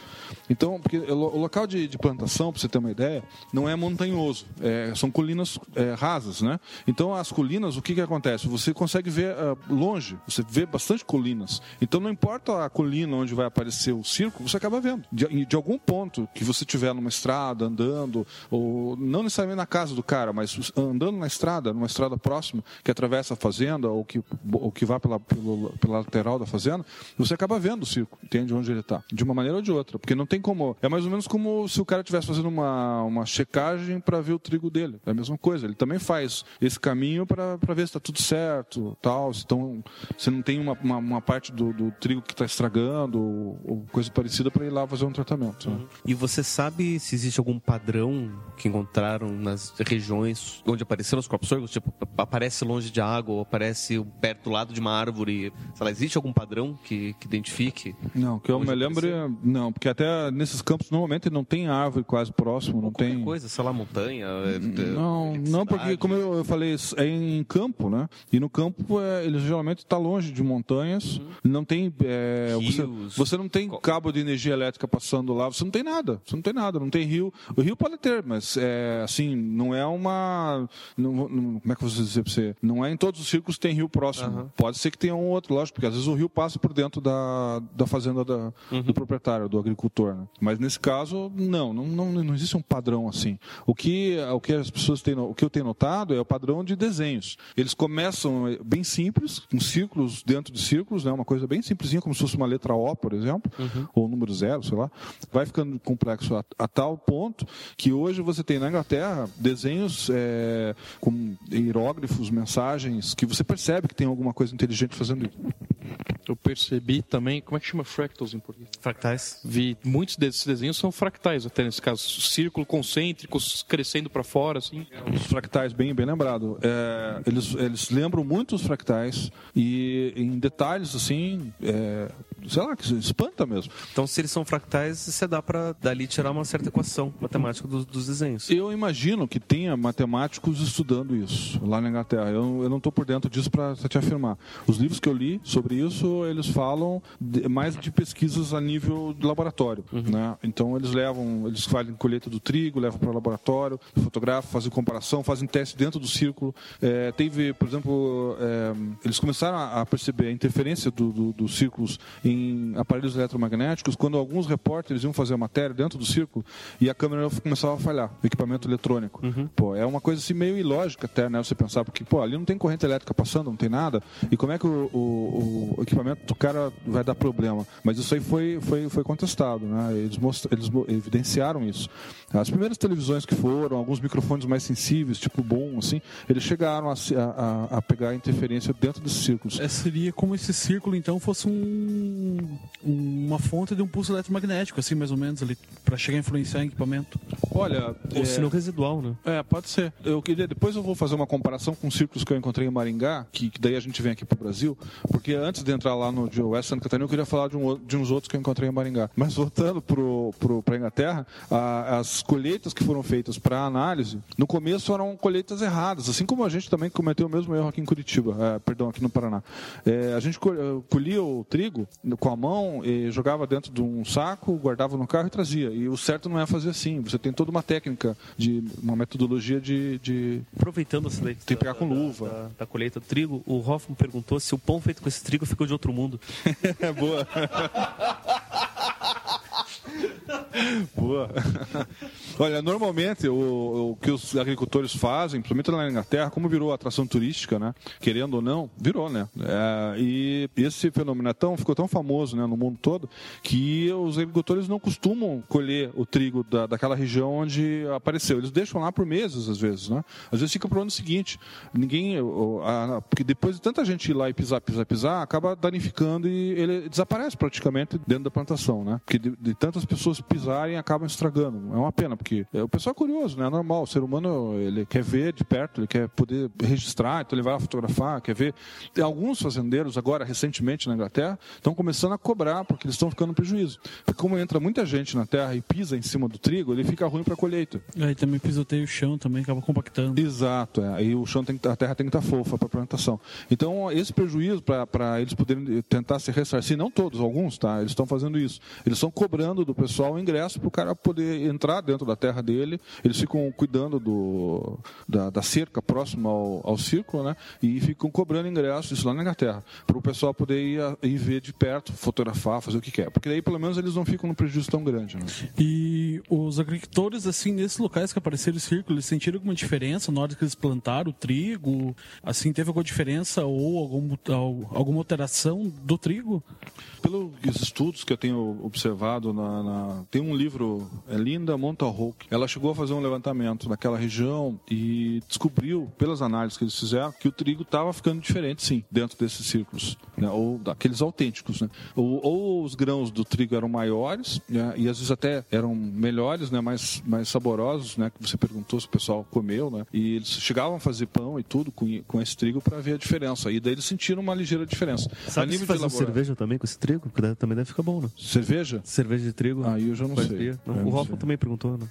Speaker 14: Então, porque o local de, de plantação, para você ter uma ideia, não é montanhoso. É, são colinas é, rasas, né? Então, as colinas, o que, que acontece? Você consegue ver ah, longe, você vê bastante colinas. Então, não importa a colina onde vai aparecer o círculo, você acaba vendo. De, de algum ponto que você tiver numa estrada, andando, ou não necessariamente na casa do cara, mas andando na estrada, numa estrada próxima, que atravessa a fazenda, ou que, ou que vá pela, pelo- pela lateral da fazenda, você acaba vendo o círculo, entende onde ele está. De uma maneira ou de outra. Porque não tem como. É mais ou menos como se o cara estivesse fazendo uma, uma checagem para ver o trigo dele. É a mesma coisa. Ele também faz esse caminho para ver se está tudo certo, tal. Se, tão, se não tem uma, uma, uma parte do, do trigo que está estragando, ou, ou coisa parecida, para ir lá fazer um tratamento. né?
Speaker 6: E você sabe se existe algum padrão que encontraram nas regiões onde apareceram os sorgos? Tipo, aparece longe de água ou aparece perto do lado de uma árvore? Sei lá, existe algum padrão que, que identifique?
Speaker 14: Não, que eu me lembro, é- não, porque até nesses campos normalmente não tem árvore quase próximo, não tem.
Speaker 6: Coisa, sei lá, montanha? é,
Speaker 14: Não, não, porque como eu falei, é em campo, né? E no campo é, ele geralmente está longe de montanhas, não tem, é, você, você não tem cabo de energia elétrica passando lá, você não tem nada, você não tem nada, não tem rio. O rio pode ter, mas é assim, não é uma, não- não- como é que eu vou dizer para você? Não é em todos os círculos que tem rio próximo. Pode ser que tenha um outro, lógico, porque às vezes o rio passa por dentro da, da fazenda da- do proprietário, do agricultor. Né? Mas nesse caso, não, não, não, não existe um padrão assim. O que, o que as pessoas têm, o que eu tenho notado é o padrão de desenhos. Eles começam eh, bem simples, com círculos dentro de círculos, né? uma coisa bem simplesinha, como se fosse uma letra O, por exemplo, ou um número zero, sei lá. Vai ficando complexo a, a tal ponto que hoje você tem na Inglaterra desenhos eh, com hieróglifos, mensagens, que você percebe que tem alguma coisa inteligente fazendo isso.
Speaker 7: Eu percebi também, como é que chama fractals em português?
Speaker 6: Fractais.
Speaker 7: Vi muitos desses desenhos são fractais, até nesse caso, círculo concêntricos crescendo para fora, assim.
Speaker 14: Os fractais, bem, bem lembrado. É, eles, eles lembram muito os fractais e em detalhes, assim, é, sei lá, que espanta mesmo.
Speaker 6: Então, se eles são fractais, você dá para dali tirar uma certa equação matemática dos, dos desenhos.
Speaker 14: Eu imagino que tenha matemáticos estudando isso lá na Inglaterra. Eu, eu não estou por dentro disso para te afirmar. Os livros que eu li sobre isso, eles falam de- mais de pesquisas a nível de laboratório. Né? Então eles levam, eles fazem colheita do trigo, levam para o laboratório, fotografam, fazem comparação, fazem teste dentro do círculo. É, teve, por exemplo, é, eles começaram a perceber a interferência do- do- dos círculos em aparelhos eletromagnéticos quando alguns repórteres iam fazer a matéria dentro do círculo e a câmera começava a falhar, o equipamento eletrônico. Pô, é uma coisa assim meio ilógica até, né? Você pensar, porque, pô, ali não tem corrente elétrica passando, não tem nada, e como é que o, o- o equipamento do cara vai dar problema? Mas isso aí foi, foi, foi contestado, né? Eles, mostra, eles evidenciaram isso. As primeiras televisões que foram, alguns microfones mais sensíveis, tipo bom, assim, eles chegaram a, a- a- a pegar a interferência dentro desses círculos.
Speaker 8: É, seria como esse círculo, então, fosse um, uma fonte de um pulso eletromagnético, assim, mais ou menos, ali, para chegar a influenciar em equipamento.
Speaker 14: Olha,
Speaker 6: Ou se não residual, né?
Speaker 14: É, pode ser. Eu queria, depois eu vou fazer uma comparação com círculos que eu encontrei em Maringá, que, que daí a gente vem aqui pro Brasil, porque antes de entrar lá no de West Santa Catarina, eu queria falar de, um, de uns outros que eu encontrei em Maringá. Mas voltando pro, pra Inglaterra, a- as colheitas que foram feitas para análise, no começo eram colheitas erradas, assim como a gente também cometeu o mesmo erro aqui em Curitiba, é, perdão, aqui no Paraná. É, a gente eh, colhia o trigo com a mão, e jogava dentro de um saco, guardava no carro e trazia. E o certo não é fazer assim. Você tem toda uma técnica, de uma metodologia de. de...
Speaker 6: Aproveitando essa daí.
Speaker 14: Tem que pegar com luva.
Speaker 6: Da, da colheita do trigo, o Hoffman perguntou se o pão feito com esse trigo ficou de outro mundo.
Speaker 14: É boa. Boa. Olha, normalmente o, o que os agricultores fazem, principalmente na Inglaterra, como virou atração turística, né? Querendo ou não, virou, né? É, e esse fenômeno é tão, ficou tão famoso né, no mundo todo que os agricultores não costumam colher o trigo da, daquela região onde apareceu. Eles deixam lá por meses, às vezes, né? Às vezes fica para o ano seguinte. Ninguém. o- a- porque depois de tanta gente ir lá e pisar, pisar, pisar, acaba danificando e ele desaparece praticamente dentro da plantação, né? Porque de, de tantas pessoas pisarem acabam estragando. É uma pena, porque é, o pessoal é curioso, né? É normal. O ser humano ele quer ver de perto, ele quer poder registrar, então ele vai lá fotografar, quer ver. Tem alguns fazendeiros agora recentemente na Inglaterra estão começando a cobrar porque eles estão ficando no prejuízo. Porque como entra muita gente na terra e pisa em cima do trigo, ele fica ruim para colheita.
Speaker 8: Aí também pisoteia o chão, também acaba compactando.
Speaker 14: Exato, é. aí o chão tem que, a terra tem que estar fofa para plantação. Então esse prejuízo para eles poderem tentar se ressarcir, não todos, alguns, tá? Eles estão fazendo isso. Eles estão cobrando do pessoal o ingresso para o cara poder entrar dentro da terra dele. Eles ficam cuidando do, da, da cerca próxima ao, ao círculo, né? E ficam cobrando ingresso, isso lá na Inglaterra, para o pessoal poder ir, a- ir ver de perto, fotografar, fazer o que quer. Porque daí pelo menos eles não ficam num prejuízo tão grande, né?
Speaker 8: E os agricultores, assim, nesses locais que apareceram o círculo, eles sentiram alguma diferença na hora que eles plantaram o trigo? Assim, teve alguma diferença ou algum, al- alguma alteração do trigo?
Speaker 14: Pelos estudos que eu tenho observado, na, na- tem um livro, é Linda Montauk, ela chegou a fazer um levantamento naquela região e descobriu, pelas análises que eles fizeram, que o trigo estava ficando diferente, sim, dentro desses círculos, né, ou daqueles autênticos. Né? Ou, ou os grãos do trigo eram maiores, né, e às vezes até eram melhores, né, mais, mais saborosos, né, que você perguntou se o pessoal comeu, né, e eles chegavam a fazer pão e tudo com, com esse trigo para ver a diferença. E daí eles sentiram uma ligeira diferença. A
Speaker 6: Sabe se
Speaker 14: nível de
Speaker 6: fazer cerveja também com esse trigo? Porque também deve ficar bom, né?
Speaker 14: Cerveja?
Speaker 6: Cerveja de trigo.
Speaker 14: Aí eu já não sei.
Speaker 6: bia. Não,
Speaker 14: Eu
Speaker 6: o
Speaker 14: sei.
Speaker 6: também perguntou, né?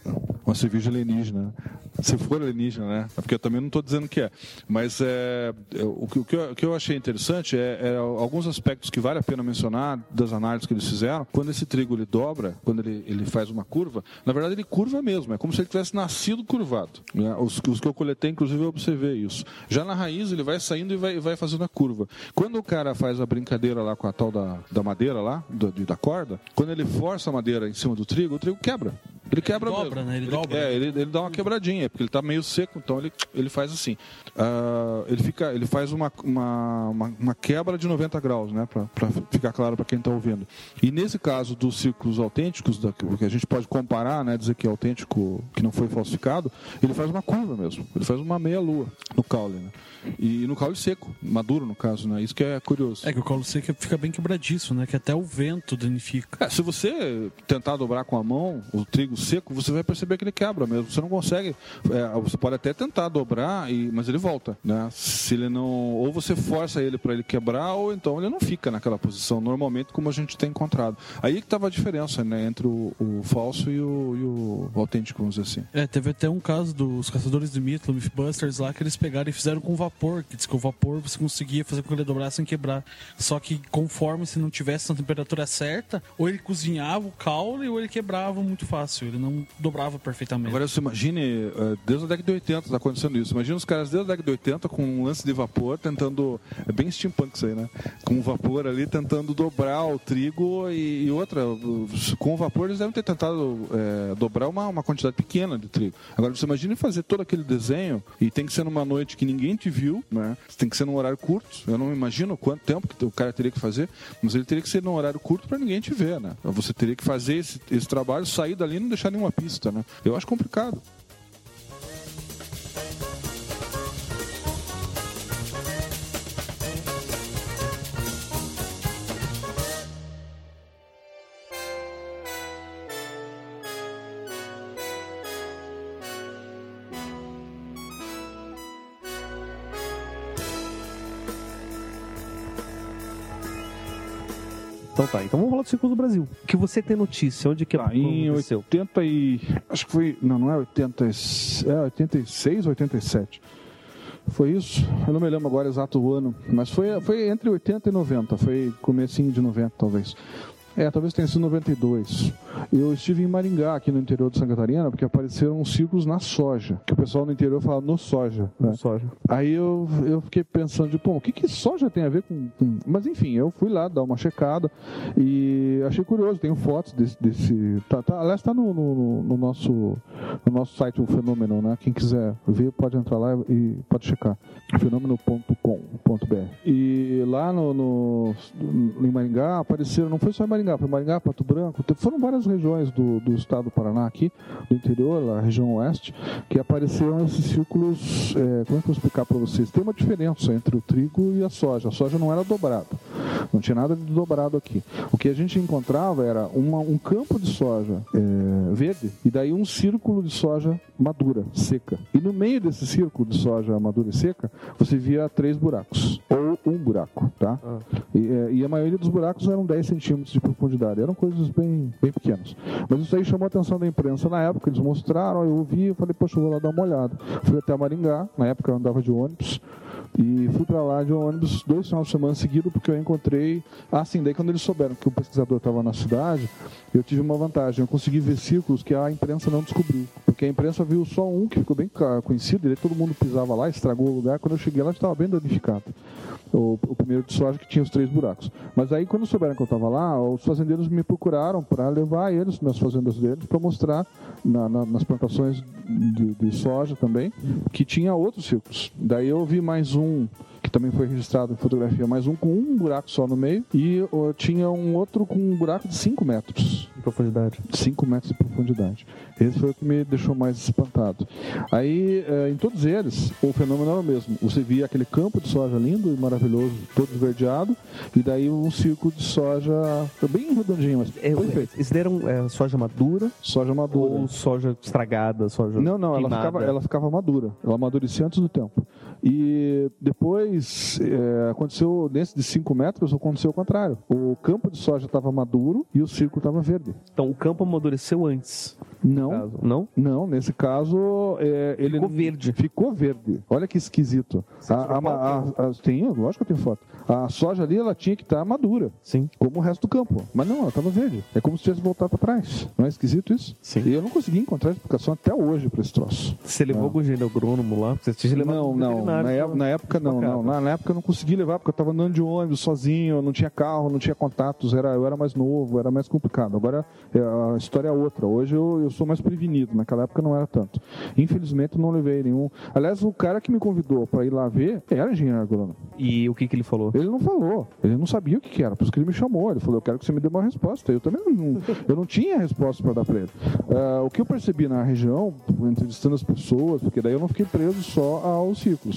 Speaker 14: Uma cerveja alienígena. né? Se for alienígena, né? Porque eu também não estou dizendo que é. Mas é, é, o, que, o que eu, o que eu achei interessante é, é alguns aspectos que vale a pena mencionar das análises que eles fizeram. Quando esse trigo ele dobra, quando ele, ele faz uma curva, na verdade ele curva mesmo. É como se ele tivesse nascido curvado. né? Os, os que eu coletei, inclusive, eu observei isso. Já na raiz ele vai saindo e vai, vai fazendo a curva. Quando o cara faz a brincadeira lá com a tal da, da madeira lá, da, da corda, quando ele força a madeira em cima do trigo, o trigo quebra. Ele quebra
Speaker 8: dobra,
Speaker 14: mesmo.
Speaker 8: né? Ele dobra.
Speaker 14: É, ele, ele dá uma quebradinha, porque ele está meio seco, então ele, ele faz assim. Ah, ele, fica, ele faz uma, uma, uma, uma quebra de 90 graus, né? Para ficar claro para quem está ouvindo. E nesse caso dos círculos autênticos, da, que a gente pode comparar, né? Dizer que é autêntico, que não foi falsificado, ele faz uma curva mesmo. Ele faz uma meia-lua no caule, né? E no caule seco, maduro no caso, né? Isso que é curioso.
Speaker 8: É que o colo seco fica bem quebradiço, né? Que até o vento danifica.
Speaker 14: É, se você tentar dobrar com a mão o trigo seco, você vai perceber que ele quebra mesmo. Você não consegue. é, você pode até tentar dobrar, e, mas ele volta. Né? Se ele não. Ou você força ele para ele quebrar, ou então ele não fica naquela posição, normalmente, como a gente tem encontrado. Aí que estava a diferença né, entre o, o falso e o, e o autêntico, vamos dizer assim.
Speaker 8: É, teve até um caso dos caçadores de mito, Mythbusters lá, que eles pegaram e fizeram com vapor, que diz que o vapor você conseguia fazer com que ele dobrasse sem quebrar. Só que conforme se não tivesse na temperatura certa, ou ele cozinhava o caule ou ele quebrava muito fácil, ele não dobrava perfeitamente.
Speaker 14: Agora você imagine, eh, desde a década de 80 está acontecendo isso. Imagina os caras desde a década de 80 com um lance de vapor tentando. É bem steampunk isso aí, né? Com vapor ali tentando dobrar o trigo e, e outra. Com o vapor eles devem ter tentado eh, dobrar uma, uma quantidade pequena de trigo. Agora você imagine fazer todo aquele desenho e tem que ser numa noite que ninguém te viu, né? Tem que ser num horário curto. Eu não imagino quanto tempo que o cara teria que fazer, mas ele teria que ser num horário curto para ninguém te ver, né? Você teria que fazer esse, esse trabalho, sair dali e não deixar nenhuma pista, né? Eu acho complicado.
Speaker 15: Tá, então vamos falar do Círculo do Brasil. O que você tem notícia? Onde que
Speaker 14: Tá, em
Speaker 15: aconteceu?
Speaker 14: 80 e... Acho que foi... Não, não é 80... É 86 ou 87. Foi isso? Eu não me lembro agora exato o ano. Mas foi, foi entre 80 e 90. Foi comecinho de 90, talvez. É, talvez tenha sido 92. Eu estive em Maringá, aqui no interior de Santa Catarina, porque apareceram uns círculos na soja. Que o pessoal no interior fala no soja. né?
Speaker 15: soja.
Speaker 14: Aí eu, eu fiquei pensando, de, pô, o que, que soja tem a ver com, com- Mas enfim, eu fui lá dar uma checada e achei curioso, tenho fotos desse. desse tá, tá, aliás, está no, no, no nosso, no nosso site, o Fenômeno, né? Quem quiser ver, pode entrar lá e pode checar. fenômeno.com.br. E lá no, no, em Maringá apareceram, não foi só em Maringá, Maringá, Maringá, Pato Branco, foram várias regiões do, do estado do Paraná aqui, do interior, lá, região oeste, que apareceram esses círculos, é, como é que eu vou explicar para vocês? Tem uma diferença entre o trigo e a soja. A soja não era dobrada, não tinha nada de dobrado aqui. O que a gente encontrava era uma- um campo de soja é, verde e daí um círculo de soja madura, seca. E no meio desse círculo de soja madura e seca, você via três buracos, ou um buraco, tá? E, é, e a maioria dos buracos eram 10 centímetros de profundidade, eram coisas bem, bem pequenas. Mas isso aí chamou a atenção da imprensa na época, eles mostraram, eu ouvi, eu falei, poxa, eu vou lá dar uma olhada. Fui até Maringá, na época eu andava de ônibus, e fui para lá de ônibus dois finais de semana seguidos porque eu encontrei. Ah, sim, daí quando eles souberam que o pesquisador estava na cidade, eu tive uma vantagem. Eu consegui ver círculos que a imprensa não descobriu. Porque a imprensa viu só um que ficou bem conhecido, e todo mundo pisava lá, estragou o lugar. Quando eu cheguei lá, estava bem danificado. O, o primeiro de soja que tinha os três buracos. Mas aí, quando souberam que eu estava lá, os fazendeiros me procuraram para levar eles nas fazendas deles para mostrar na- na- nas plantações de, de soja também que tinha outros círculos. Daí eu vi mais um que também foi registrado em fotografia, mais um com um buraco só no meio e ó, tinha um outro com um buraco de 5 metros.
Speaker 15: De profundidade.
Speaker 14: 5 metros de profundidade. Esse foi o que me deixou mais espantado. Aí, eh, em todos eles, o fenômeno era o mesmo. Você via aquele campo de soja lindo e maravilhoso, todo esverdeado, e daí um círculo de soja bem redondinho, mas
Speaker 15: É,
Speaker 14: perfeito.
Speaker 15: Eles deram é, soja madura?
Speaker 14: Soja madura.
Speaker 15: Ou soja estragada, soja
Speaker 14: Não, não, ela
Speaker 15: queimada?
Speaker 14: ficava, ela ficava madura. Ela amadurecia antes do tempo. E depois é, aconteceu, nesse de 5 metros, aconteceu o contrário. O campo de soja estava maduro e o círculo estava verde.
Speaker 15: Então o campo amadureceu antes.
Speaker 14: Não.
Speaker 15: Não?
Speaker 14: Não, nesse caso é, ele ficou
Speaker 15: verde.
Speaker 14: Ficou verde. Olha que esquisito. A, a, a, a, tem, lógico que eu tenho foto. A soja ali ela tinha que estar madura.
Speaker 15: Sim.
Speaker 14: Como o resto do campo. Mas não, ela estava verde. É como se tivesse voltado para trás. Não é esquisito isso?
Speaker 15: Sim.
Speaker 14: E eu não consegui encontrar explicação até hoje para esse troço.
Speaker 15: Você levou algum engenheiro agrônomo lá? Você tinha levado
Speaker 14: Não, não. Na, época- na época não, não. Na, na época eu não consegui levar porque eu estava andando de ônibus sozinho, eu não tinha carro, não tinha contatos, era, eu era mais novo, era mais complicado. Agora é, a história é outra. Hoje eu, eu sou mais prevenido, naquela época não era tanto. Infelizmente eu não levei nenhum. Aliás, o cara que me convidou para ir lá ver era engenheiro agrônomo.
Speaker 15: E o que, que ele falou?
Speaker 14: Ele não falou, ele não sabia o que, que era, por isso que ele me chamou. Ele falou: Eu quero que você me dê uma resposta. Eu também não, eu não tinha resposta para dar para ele. Ah, o que eu percebi na região, entrevistando as pessoas, porque daí eu não fiquei preso só aos círculos.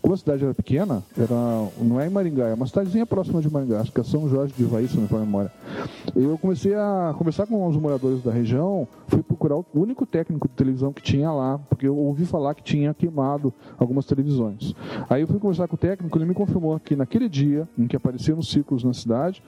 Speaker 14: Como a cidade era pequena, era, não é em Maringá, é uma cidadezinha próxima de Maringá, acho que é São Jorge de Ivaí, se não me falha a memória. Eu comecei a conversar com os moradores da região, fui procurar o único técnico de televisão que tinha lá, porque eu ouvi falar que tinha queimado algumas televisões. Aí eu fui conversar com o técnico, ele me confirmou que naquele dia em que apareceram os círculos na cidade,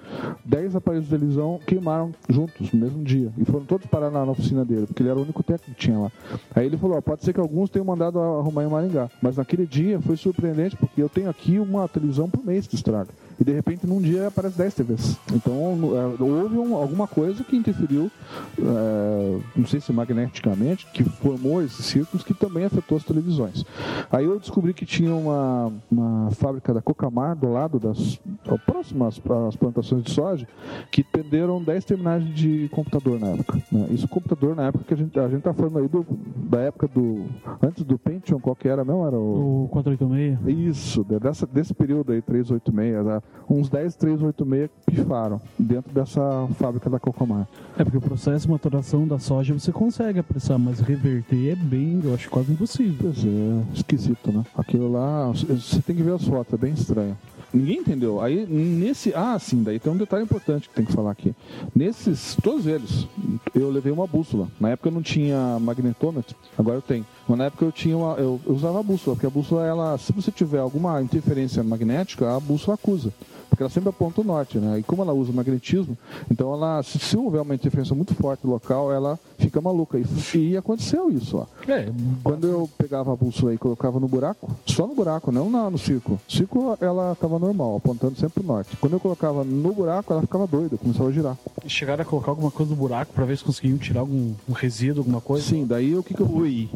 Speaker 14: 10 aparelhos de televisão queimaram juntos no mesmo dia e foram todos parar na, na oficina dele, porque ele era o único técnico que tinha lá. Aí ele falou: ó, pode ser que alguns tenham mandado arrumar em Maringá, mas naquele dia foi surpreendente porque eu tenho aqui uma televisão por mês que estraga. E de repente num dia aparece 10 TVs. Então é, houve um- alguma coisa que interferiu, é, não sei se magneticamente, que formou esses círculos que também afetou as televisões. Aí eu descobri que tinha uma, uma fábrica da Cocamar do lado das próximas às plantações de soja que perderam 10 terminais de computador na época. né? Isso computador na época que a gente a gente tá falando aí do, da época do antes do Pentium, qual que era mesmo? Era o
Speaker 8: O 486?
Speaker 14: isso, de- dessa, desse período aí, 386, né? Uns 10 386 pifaram dentro dessa fábrica da Cocomar.
Speaker 8: É porque o processo de maturação da soja você consegue apressar, mas reverter é bem, eu acho quase impossível.
Speaker 14: Pois é, esquisito, né? Aquilo lá, você tem que ver as fotos, é bem estranho. Ninguém entendeu. Aí, nesse. Ah, sim, daí tem um detalhe importante que tem que falar aqui. Nesses, todos eles, eu levei uma bússola. Na época eu não tinha magnetômetro, agora eu tenho. Mas na época eu tinha uma, eu, eu usava a bússola, porque a bússola, ela, se você tiver alguma interferência magnética, a bússola acusa. Porque ela sempre aponta o norte, né? E como ela usa magnetismo, então ela, se, se houver uma interferência muito forte no local, ela fica maluca. E, e aconteceu isso, ó.
Speaker 8: É,
Speaker 14: Quando eu pegava a bússola e colocava no buraco, só no buraco, não na, no círculo. O círculo ela estava normal, apontando sempre pro norte. Quando eu colocava no buraco, ela ficava doida, começava a girar.
Speaker 8: chegaram a colocar alguma coisa no buraco pra ver se conseguiam tirar algum um resíduo, alguma coisa?
Speaker 14: Sim, daí o que que eu fui?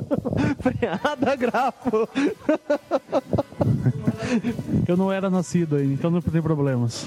Speaker 15: Freada, grafo!
Speaker 8: Eu não era nascido ainda, então não tem problemas.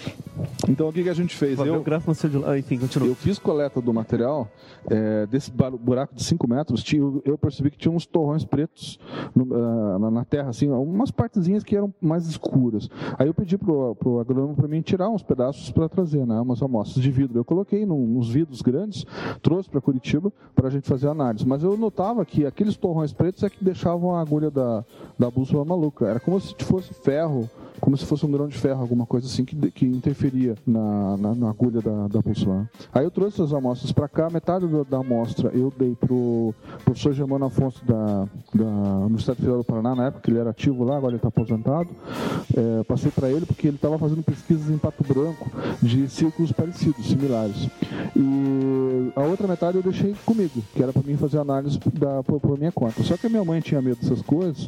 Speaker 14: Então o que, que a gente fez?
Speaker 15: O gráfico nasceu de lá. Ah, enfim, continua.
Speaker 14: Eu fiz coleta do material, é, desse buraco de 5 metros, tinha, eu percebi que tinha uns torrões pretos no- ah, na, na terra, assim, umas partezinhas que eram mais escuras. Aí eu pedi pro, pro agrônomo para mim tirar uns pedaços para trazer, né, umas amostras de vidro. Eu coloquei num, nos vidros grandes, trouxe para Curitiba para a gente fazer análise. Mas eu notava que aqueles torrões pretos é que deixavam a agulha da, da bússola maluca. Era como se fosse ferro como se fosse um grão de ferro, alguma coisa assim que, que interferia na, na, na agulha da, da bússola. Aí eu trouxe as amostras para cá, metade da, amostra eu dei pro professor Germano Afonso da, da Universidade Federal do Paraná, na época ele era ativo lá, agora ele está aposentado. É, passei para ele porque ele estava fazendo pesquisas em Pato Branco de círculos parecidos, similares. E a outra metade eu deixei comigo, que era para mim fazer análise da, por, por minha conta. Só que a minha mãe tinha medo dessas coisas,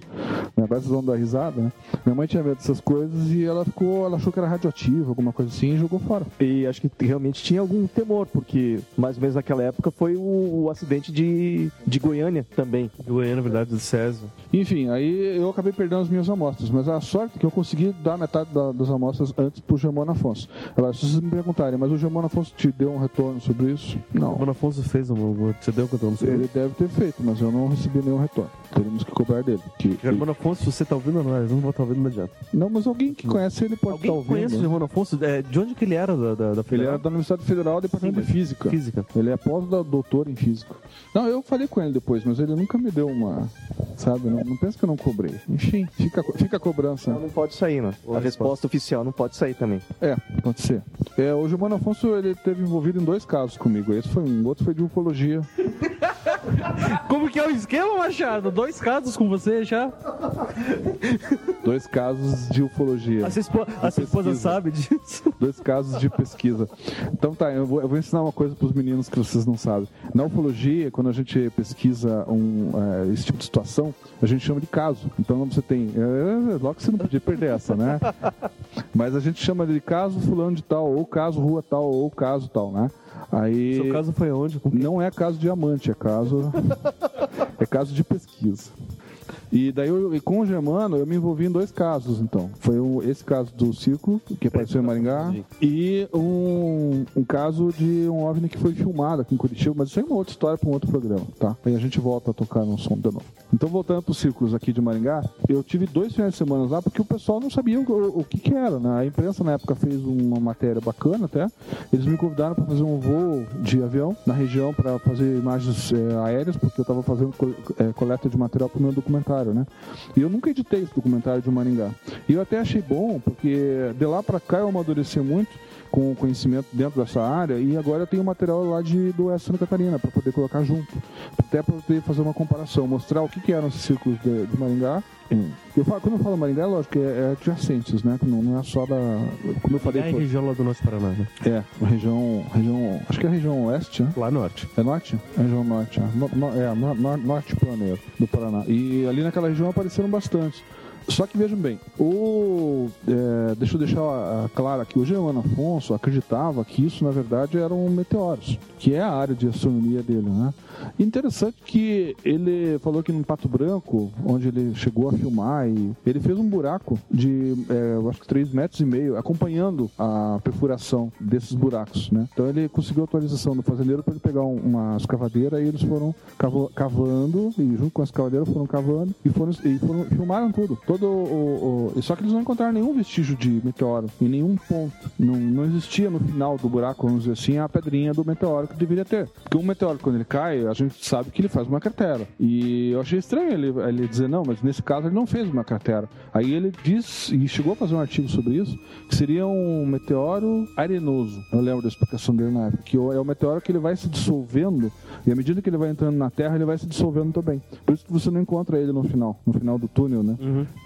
Speaker 14: né? agora vocês vão dar risada, né? Minha mãe tinha medo dessas coisas e ela ficou, ela achou que era radioativo, alguma coisa assim, e jogou fora.
Speaker 15: E acho que realmente tinha algum temor, porque mais ou menos naquela época foi o, o acidente de, de Goiânia também. De Goiânia, na verdade, do César.
Speaker 14: Enfim, aí eu acabei perdendo as minhas amostras, mas a sorte é que eu consegui dar metade da- das amostras antes pro Germano Afonso. Agora, se vocês me perguntarem, mas o Germano Afonso te deu um retorno sobre isso? Não.
Speaker 15: O Mano Afonso fez um. Você deu quanto? Não sei.
Speaker 14: Ele deve ter feito, mas eu não recebi nenhum retorno. Teremos que cobrar dele. Que,
Speaker 15: Germano Afonso, se você tá ouvindo, não, eu não vou estar ouvindo, não adianta.
Speaker 14: Não, mas alguém que conhece ele pode
Speaker 15: Alguém
Speaker 14: estar ouvindo.
Speaker 15: conhece o Germano Afonso? É, de onde que ele era da, da, da
Speaker 14: Ele era da Universidade Federal, Departamento de Física.
Speaker 15: Física.
Speaker 14: Ele é pós-doutor em Física. Não, eu falei com ele depois, mas ele nunca me deu uma. Sabe? Não, não pensa que eu não cobrei. Enfim, fica, fica a cobrança.
Speaker 15: Não, não pode sair, né? A resposta oficial não pode sair também.
Speaker 14: É, pode ser. É, o Gilmano Afonso ele teve envolvido em dois casos comigo. Esse foi um, o outro foi de ufologia.
Speaker 8: Como que é o esquema, Machado? Dois casos com você já?
Speaker 14: Dois casos de ufologia.
Speaker 15: A sua, espo- a sua esposa sabe disso?
Speaker 14: Dois casos de pesquisa. Então tá, eu vou, eu vou ensinar uma coisa para os meninos que vocês não sabem. Na ufologia, quando a gente pesquisa um, é, esse tipo de situação, a gente chama de caso. Então você tem. É, logo que você não podia perder essa, né? Mas a gente chama de caso fulano de tal, ou caso rua tal, ou caso tal, né? Aí.
Speaker 15: Seu caso foi onde?
Speaker 14: Não é caso diamante, é caso. É caso de pesquisa. E daí eu, e com o Germano eu me envolvi em dois casos, então. Foi o- esse caso do círculo, que apareceu em Maringá, e um, um caso de um OVNI que foi filmado aqui em Curitiba, mas isso é uma outra história para um outro programa, tá? Aí a gente volta a tocar no som de novo. Então, voltando para os círculos aqui de Maringá, eu tive dois finais de semana lá porque o pessoal não sabia o, o que, que era, né? A imprensa na época fez uma matéria bacana até. Eles me convidaram para fazer um voo de avião na região para fazer imagens eh, aéreas, porque eu estava fazendo co- eh, coleta de material para o meu documentário, né? E eu nunca editei esse documentário de Maringá. E eu até achei bom, porque de lá para cá eu amadureci muito com conhecimento dentro dessa área e agora eu tenho material lá de, do Oeste Santa Catarina para poder colocar junto, até para poder fazer uma comparação, mostrar o que, que eram esses círculos de, de Maringá. Eu falo, quando eu falo Maringá, é lógico que é, é adjacentes, né? Não, não é só da. Como eu falei.
Speaker 15: É a região lá do Norte Paraná, né?
Speaker 14: é, região, região. Acho que é a região oeste, né?
Speaker 15: Lá norte.
Speaker 14: É norte? É a região norte, é. No- no- é, no- norte planeiro do Paraná. E ali naquela região apareceram bastante. Só que vejam bem, o, é, deixa eu deixar ah, claro aqui, o Germano Afonso acreditava que isso na verdade eram meteoros, que é a área de astronomia dele, né? Interessante que ele falou que no Pato Branco, onde ele chegou a filmar, e ele fez um buraco de, é, eu acho que 3 metros e meio, acompanhando a perfuração desses buracos, né? Então ele conseguiu autorização do fazendeiro para ele pegar um- uma escavadeira e eles foram cavando, e junto com a escavadeira foram cavando e foram, e foram filmaram tudo. Todo o, o- Só que eles não encontraram nenhum vestígio de meteoro em nenhum ponto. Não, não existia no final do buraco, vamos dizer assim, a pedrinha do meteoro que deveria ter. Porque um meteoro, quando ele cai, a gente sabe que ele faz uma cratera. E eu achei estranho ele, ele dizer, não, mas nesse caso ele não fez uma cratera. Aí ele diz, e chegou a fazer um artigo sobre isso, que seria um meteoro arenoso. Eu lembro da explicação dele na época, que é o meteoro que ele vai se dissolvendo, e à medida que ele vai entrando na Terra, ele vai se dissolvendo também. Por isso que você não encontra ele no final, no final do túnel, né?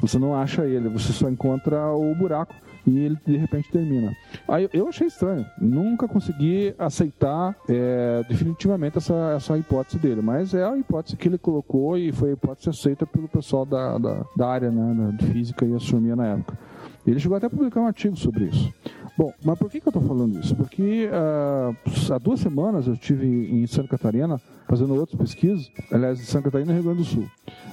Speaker 14: Você não acha ele, você só encontra o buraco e ele de repente termina. Aí eu achei estranho, nunca consegui aceitar é, definitivamente essa, essa hipótese dele, mas é a hipótese que ele colocou e foi a hipótese aceita pelo pessoal da, da, da área né, de física e astronomia na época. Ele chegou até a publicar um artigo sobre isso. Bom, mas por que, que eu estou falando isso? Porque ah, há duas semanas eu estive em Santa Catarina fazendo outras pesquisas, aliás, em Santa Catarina e Rio Grande do Sul.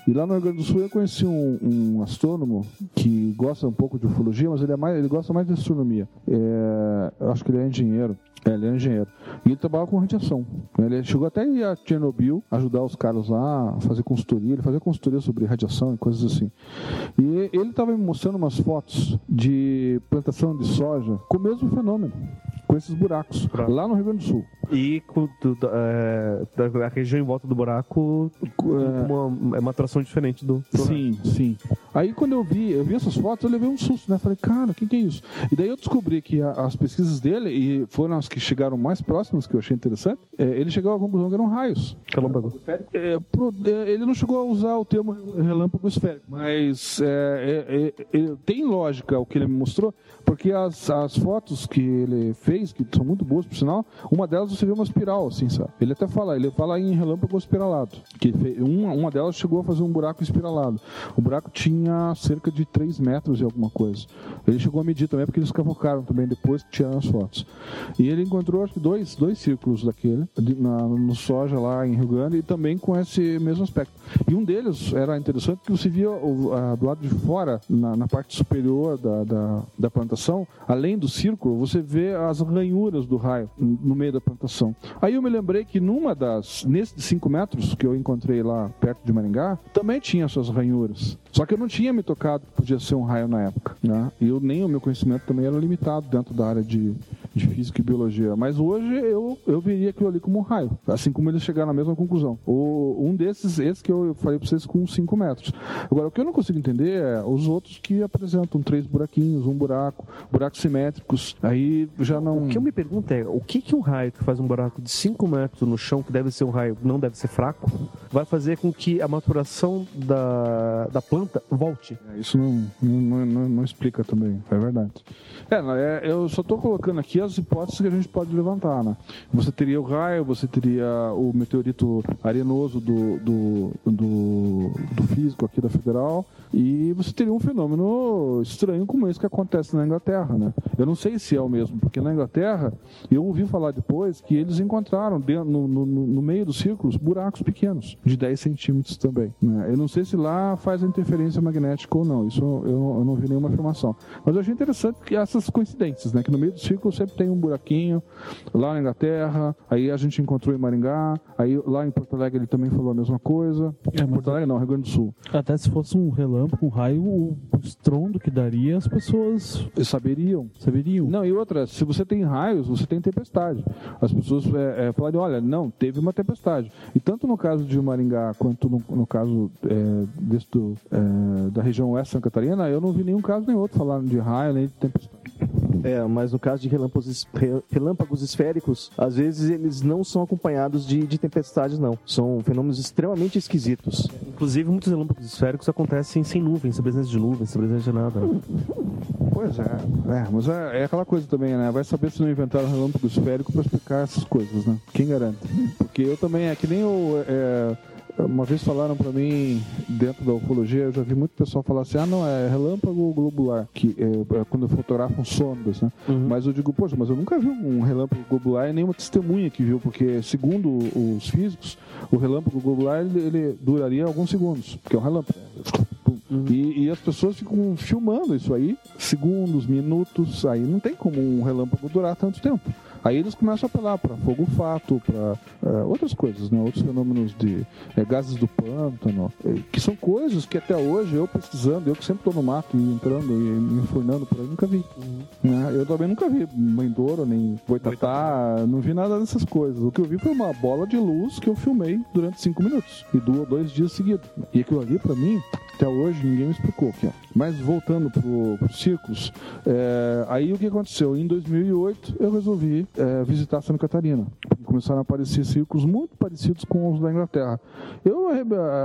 Speaker 14: E lá no Rio Grande do Sul eu conheci um, um astrônomo que gosta um pouco de ufologia, mas ele, é mais, ele gosta mais de astronomia. É, acho que ele é engenheiro. É, ele é engenheiro. E ele trabalha com radiação. Ele chegou até a Chernobyl, ajudar os caras lá a fazer consultoria. Ele fazia consultoria sobre radiação e coisas assim. E ele estava me mostrando umas fotos de plantação de soja com o mesmo fenômeno. Com esses buracos, lá no Rio Grande do Sul.
Speaker 15: E com, do, da, é, da- a região em volta do buraco uma, é uma atração diferente do. do
Speaker 14: Sim, sim. Aí quando eu vi, eu vi essas fotos, eu levei um susto, né? Falei, cara, o que, que é isso? E daí eu descobri que a- as pesquisas dele, e foram as que chegaram mais próximas, que eu achei interessante, é, ele chegou à conclusão que eram raios.
Speaker 15: Relâmpago.
Speaker 14: É, pro- é, ele não chegou a usar o termo relâmpago esférico, mas é, é, é, é, tem lógica o que ele me mostrou, porque as, as fotos que ele fez, que são muito boas por sinal, uma delas você vê uma espiral, assim, sabe? Ele até fala, ele fala em relâmpago espiralado, que uma, uma delas chegou a fazer um buraco espiralado. O buraco tinha cerca de 3 metros e alguma coisa. Ele chegou a medir também, porque eles cavocaram também depois que tiraram as fotos. E ele encontrou, acho que dois, dois círculos daquele, na, no soja lá em Rio Grande, e também com esse mesmo aspecto. E um deles era interessante que você via a- do lado de fora, na, na parte superior da, da, da plantação, além do círculo, você vê as ranhuras do raio no meio da plantação. Aí eu me lembrei que numa das, nesse de 5 metros que eu encontrei lá perto de Maringá, também tinha suas ranhuras. Só que eu não tinha me tocado que podia ser um raio na época. Né? E eu, nem o meu conhecimento também era limitado dentro da área de, de física e biologia. Mas hoje eu, eu veria aquilo ali como um raio. Assim como eles chegaram na mesma conclusão. O, um desses, esse que eu falei para vocês, com 5 metros. Agora, o que eu não consigo entender é os outros que apresentam três buraquinhos, um buraco, buracos simétricos. Aí já não.
Speaker 15: O que eu me pergunto é, o que que um raio que faz um buraco de 5 metros no chão, que deve ser um raio, não deve ser fraco, vai fazer com que a maturação da, da planta volte?
Speaker 14: É, Isso não, não, não, não explica também, é verdade. É, é, eu só estou colocando aqui as hipóteses que a gente pode levantar, né? Você teria o raio, você teria o meteorito arenoso do, do, do, do físico aqui da Federal, e você teria um fenômeno estranho como esse que acontece na Inglaterra, né? Eu não sei se é o mesmo, porque na Inglaterra, eu ouvi falar depois que eles encontraram dentro, no, no, no meio dos círculos buracos pequenos, de 10 centímetros também. né? Eu não sei se lá faz a interferência magnética ou não, isso eu, eu não vi nenhuma afirmação. Mas eu achei interessante que essas coincidências, né? Que no meio do círculo sempre tem um buraquinho, lá na Inglaterra, aí a gente encontrou em Maringá, aí lá em Porto Alegre ele também falou a mesma coisa. Porto Alegre não, Rio Grande do Sul.
Speaker 8: Até se fosse um relâmpago, um raio, o estrondo que daria, as pessoas
Speaker 14: saberiam.
Speaker 8: Saberiam.
Speaker 14: Não, e outra, se você tem raios, você tem tempestade. As pessoas é, é, falarem, olha, não, teve uma tempestade. E tanto no caso de Maringá quanto no, no caso é, desse do, é, da região oeste de Santa Catarina, eu não vi nenhum caso nem outro falando de raio nem de tempestade.
Speaker 15: É, mas no caso de relâmpagos, relâmpagos esféricos, às vezes eles não são acompanhados de, de tempestades, não. São fenômenos extremamente esquisitos. Inclusive, muitos relâmpagos esféricos acontecem sem nuvens, sem presença de nuvens, sem presença de nada.
Speaker 14: Pois é, é mas é, é aquela coisa também, né? Vai saber se não inventaram um relâmpago esférico para explicar essas coisas, né? Quem garante? Porque eu também, é que nem eu. é, uma vez falaram para mim, dentro da ufologia, eu já vi muito pessoal falar assim: ah, não, é relâmpago globular, que é, é quando fotografam sondas, né? Mas eu digo, poxa, mas eu nunca vi um relâmpago globular e nenhuma testemunha que viu, porque segundo os físicos, o relâmpago globular ele, ele duraria alguns segundos, porque é um relâmpago. E, e as pessoas ficam filmando isso aí, segundos, minutos, aí não tem como um relâmpago durar tanto tempo. Aí eles começam a apelar para fogo fato, para outras coisas, né? outros fenômenos de eh, gases do pântano, eh, que são coisas que até hoje eu pesquisando, eu que sempre estou no mato e entrando e me enfurnando por aí, nunca vi. Né? Eu também nunca vi mãe Douro, nem boitatá, não vi nada dessas coisas. O que eu vi foi uma bola de luz que eu filmei durante cinco minutos e duas, dois dias seguidos. E aquilo ali, para mim, até hoje ninguém me explicou o que é. Mas voltando para os círculos, é, aí o que aconteceu? Em 2008 eu resolvi é, visitar Santa Catarina. Começaram a aparecer círculos muito parecidos com os da Inglaterra. Eu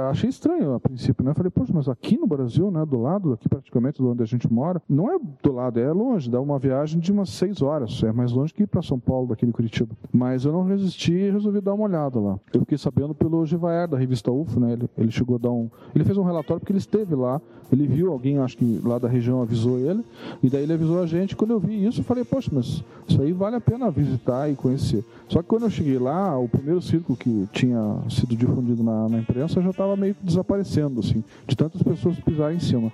Speaker 14: achei estranho a princípio, né? Falei, poxa, mas aqui no Brasil, né, do lado, aqui praticamente de onde a gente mora, não é do lado, é longe, dá uma viagem de umas seis horas. É mais longe que ir para São Paulo, daqui de Curitiba. Mas eu não resisti e resolvi dar uma olhada lá. Eu fiquei sabendo pelo Givaer, da revista UFO, né? Ele, ele chegou a dar um. Ele fez um relatório porque ele esteve lá, ele viu alguém, acho que lá da região avisou ele, e daí ele avisou a gente. Quando eu vi isso, eu falei, poxa, mas isso aí vale a pena visitar e conhecer. Só que quando eu cheguei lá, o primeiro círculo que tinha sido difundido na, na imprensa já estava meio que desaparecendo, assim, de tantas pessoas pisarem em cima.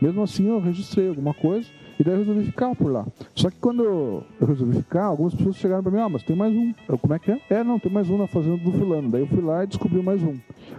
Speaker 14: Mesmo assim, eu registrei alguma coisa e daí eu resolvi ficar por lá. Só que quando eu resolvi ficar, algumas pessoas chegaram pra mim, ah, mas tem mais um. Eu, como é que é? É, não, tem mais um na fazenda do fulano. Daí eu fui lá e descobri mais um.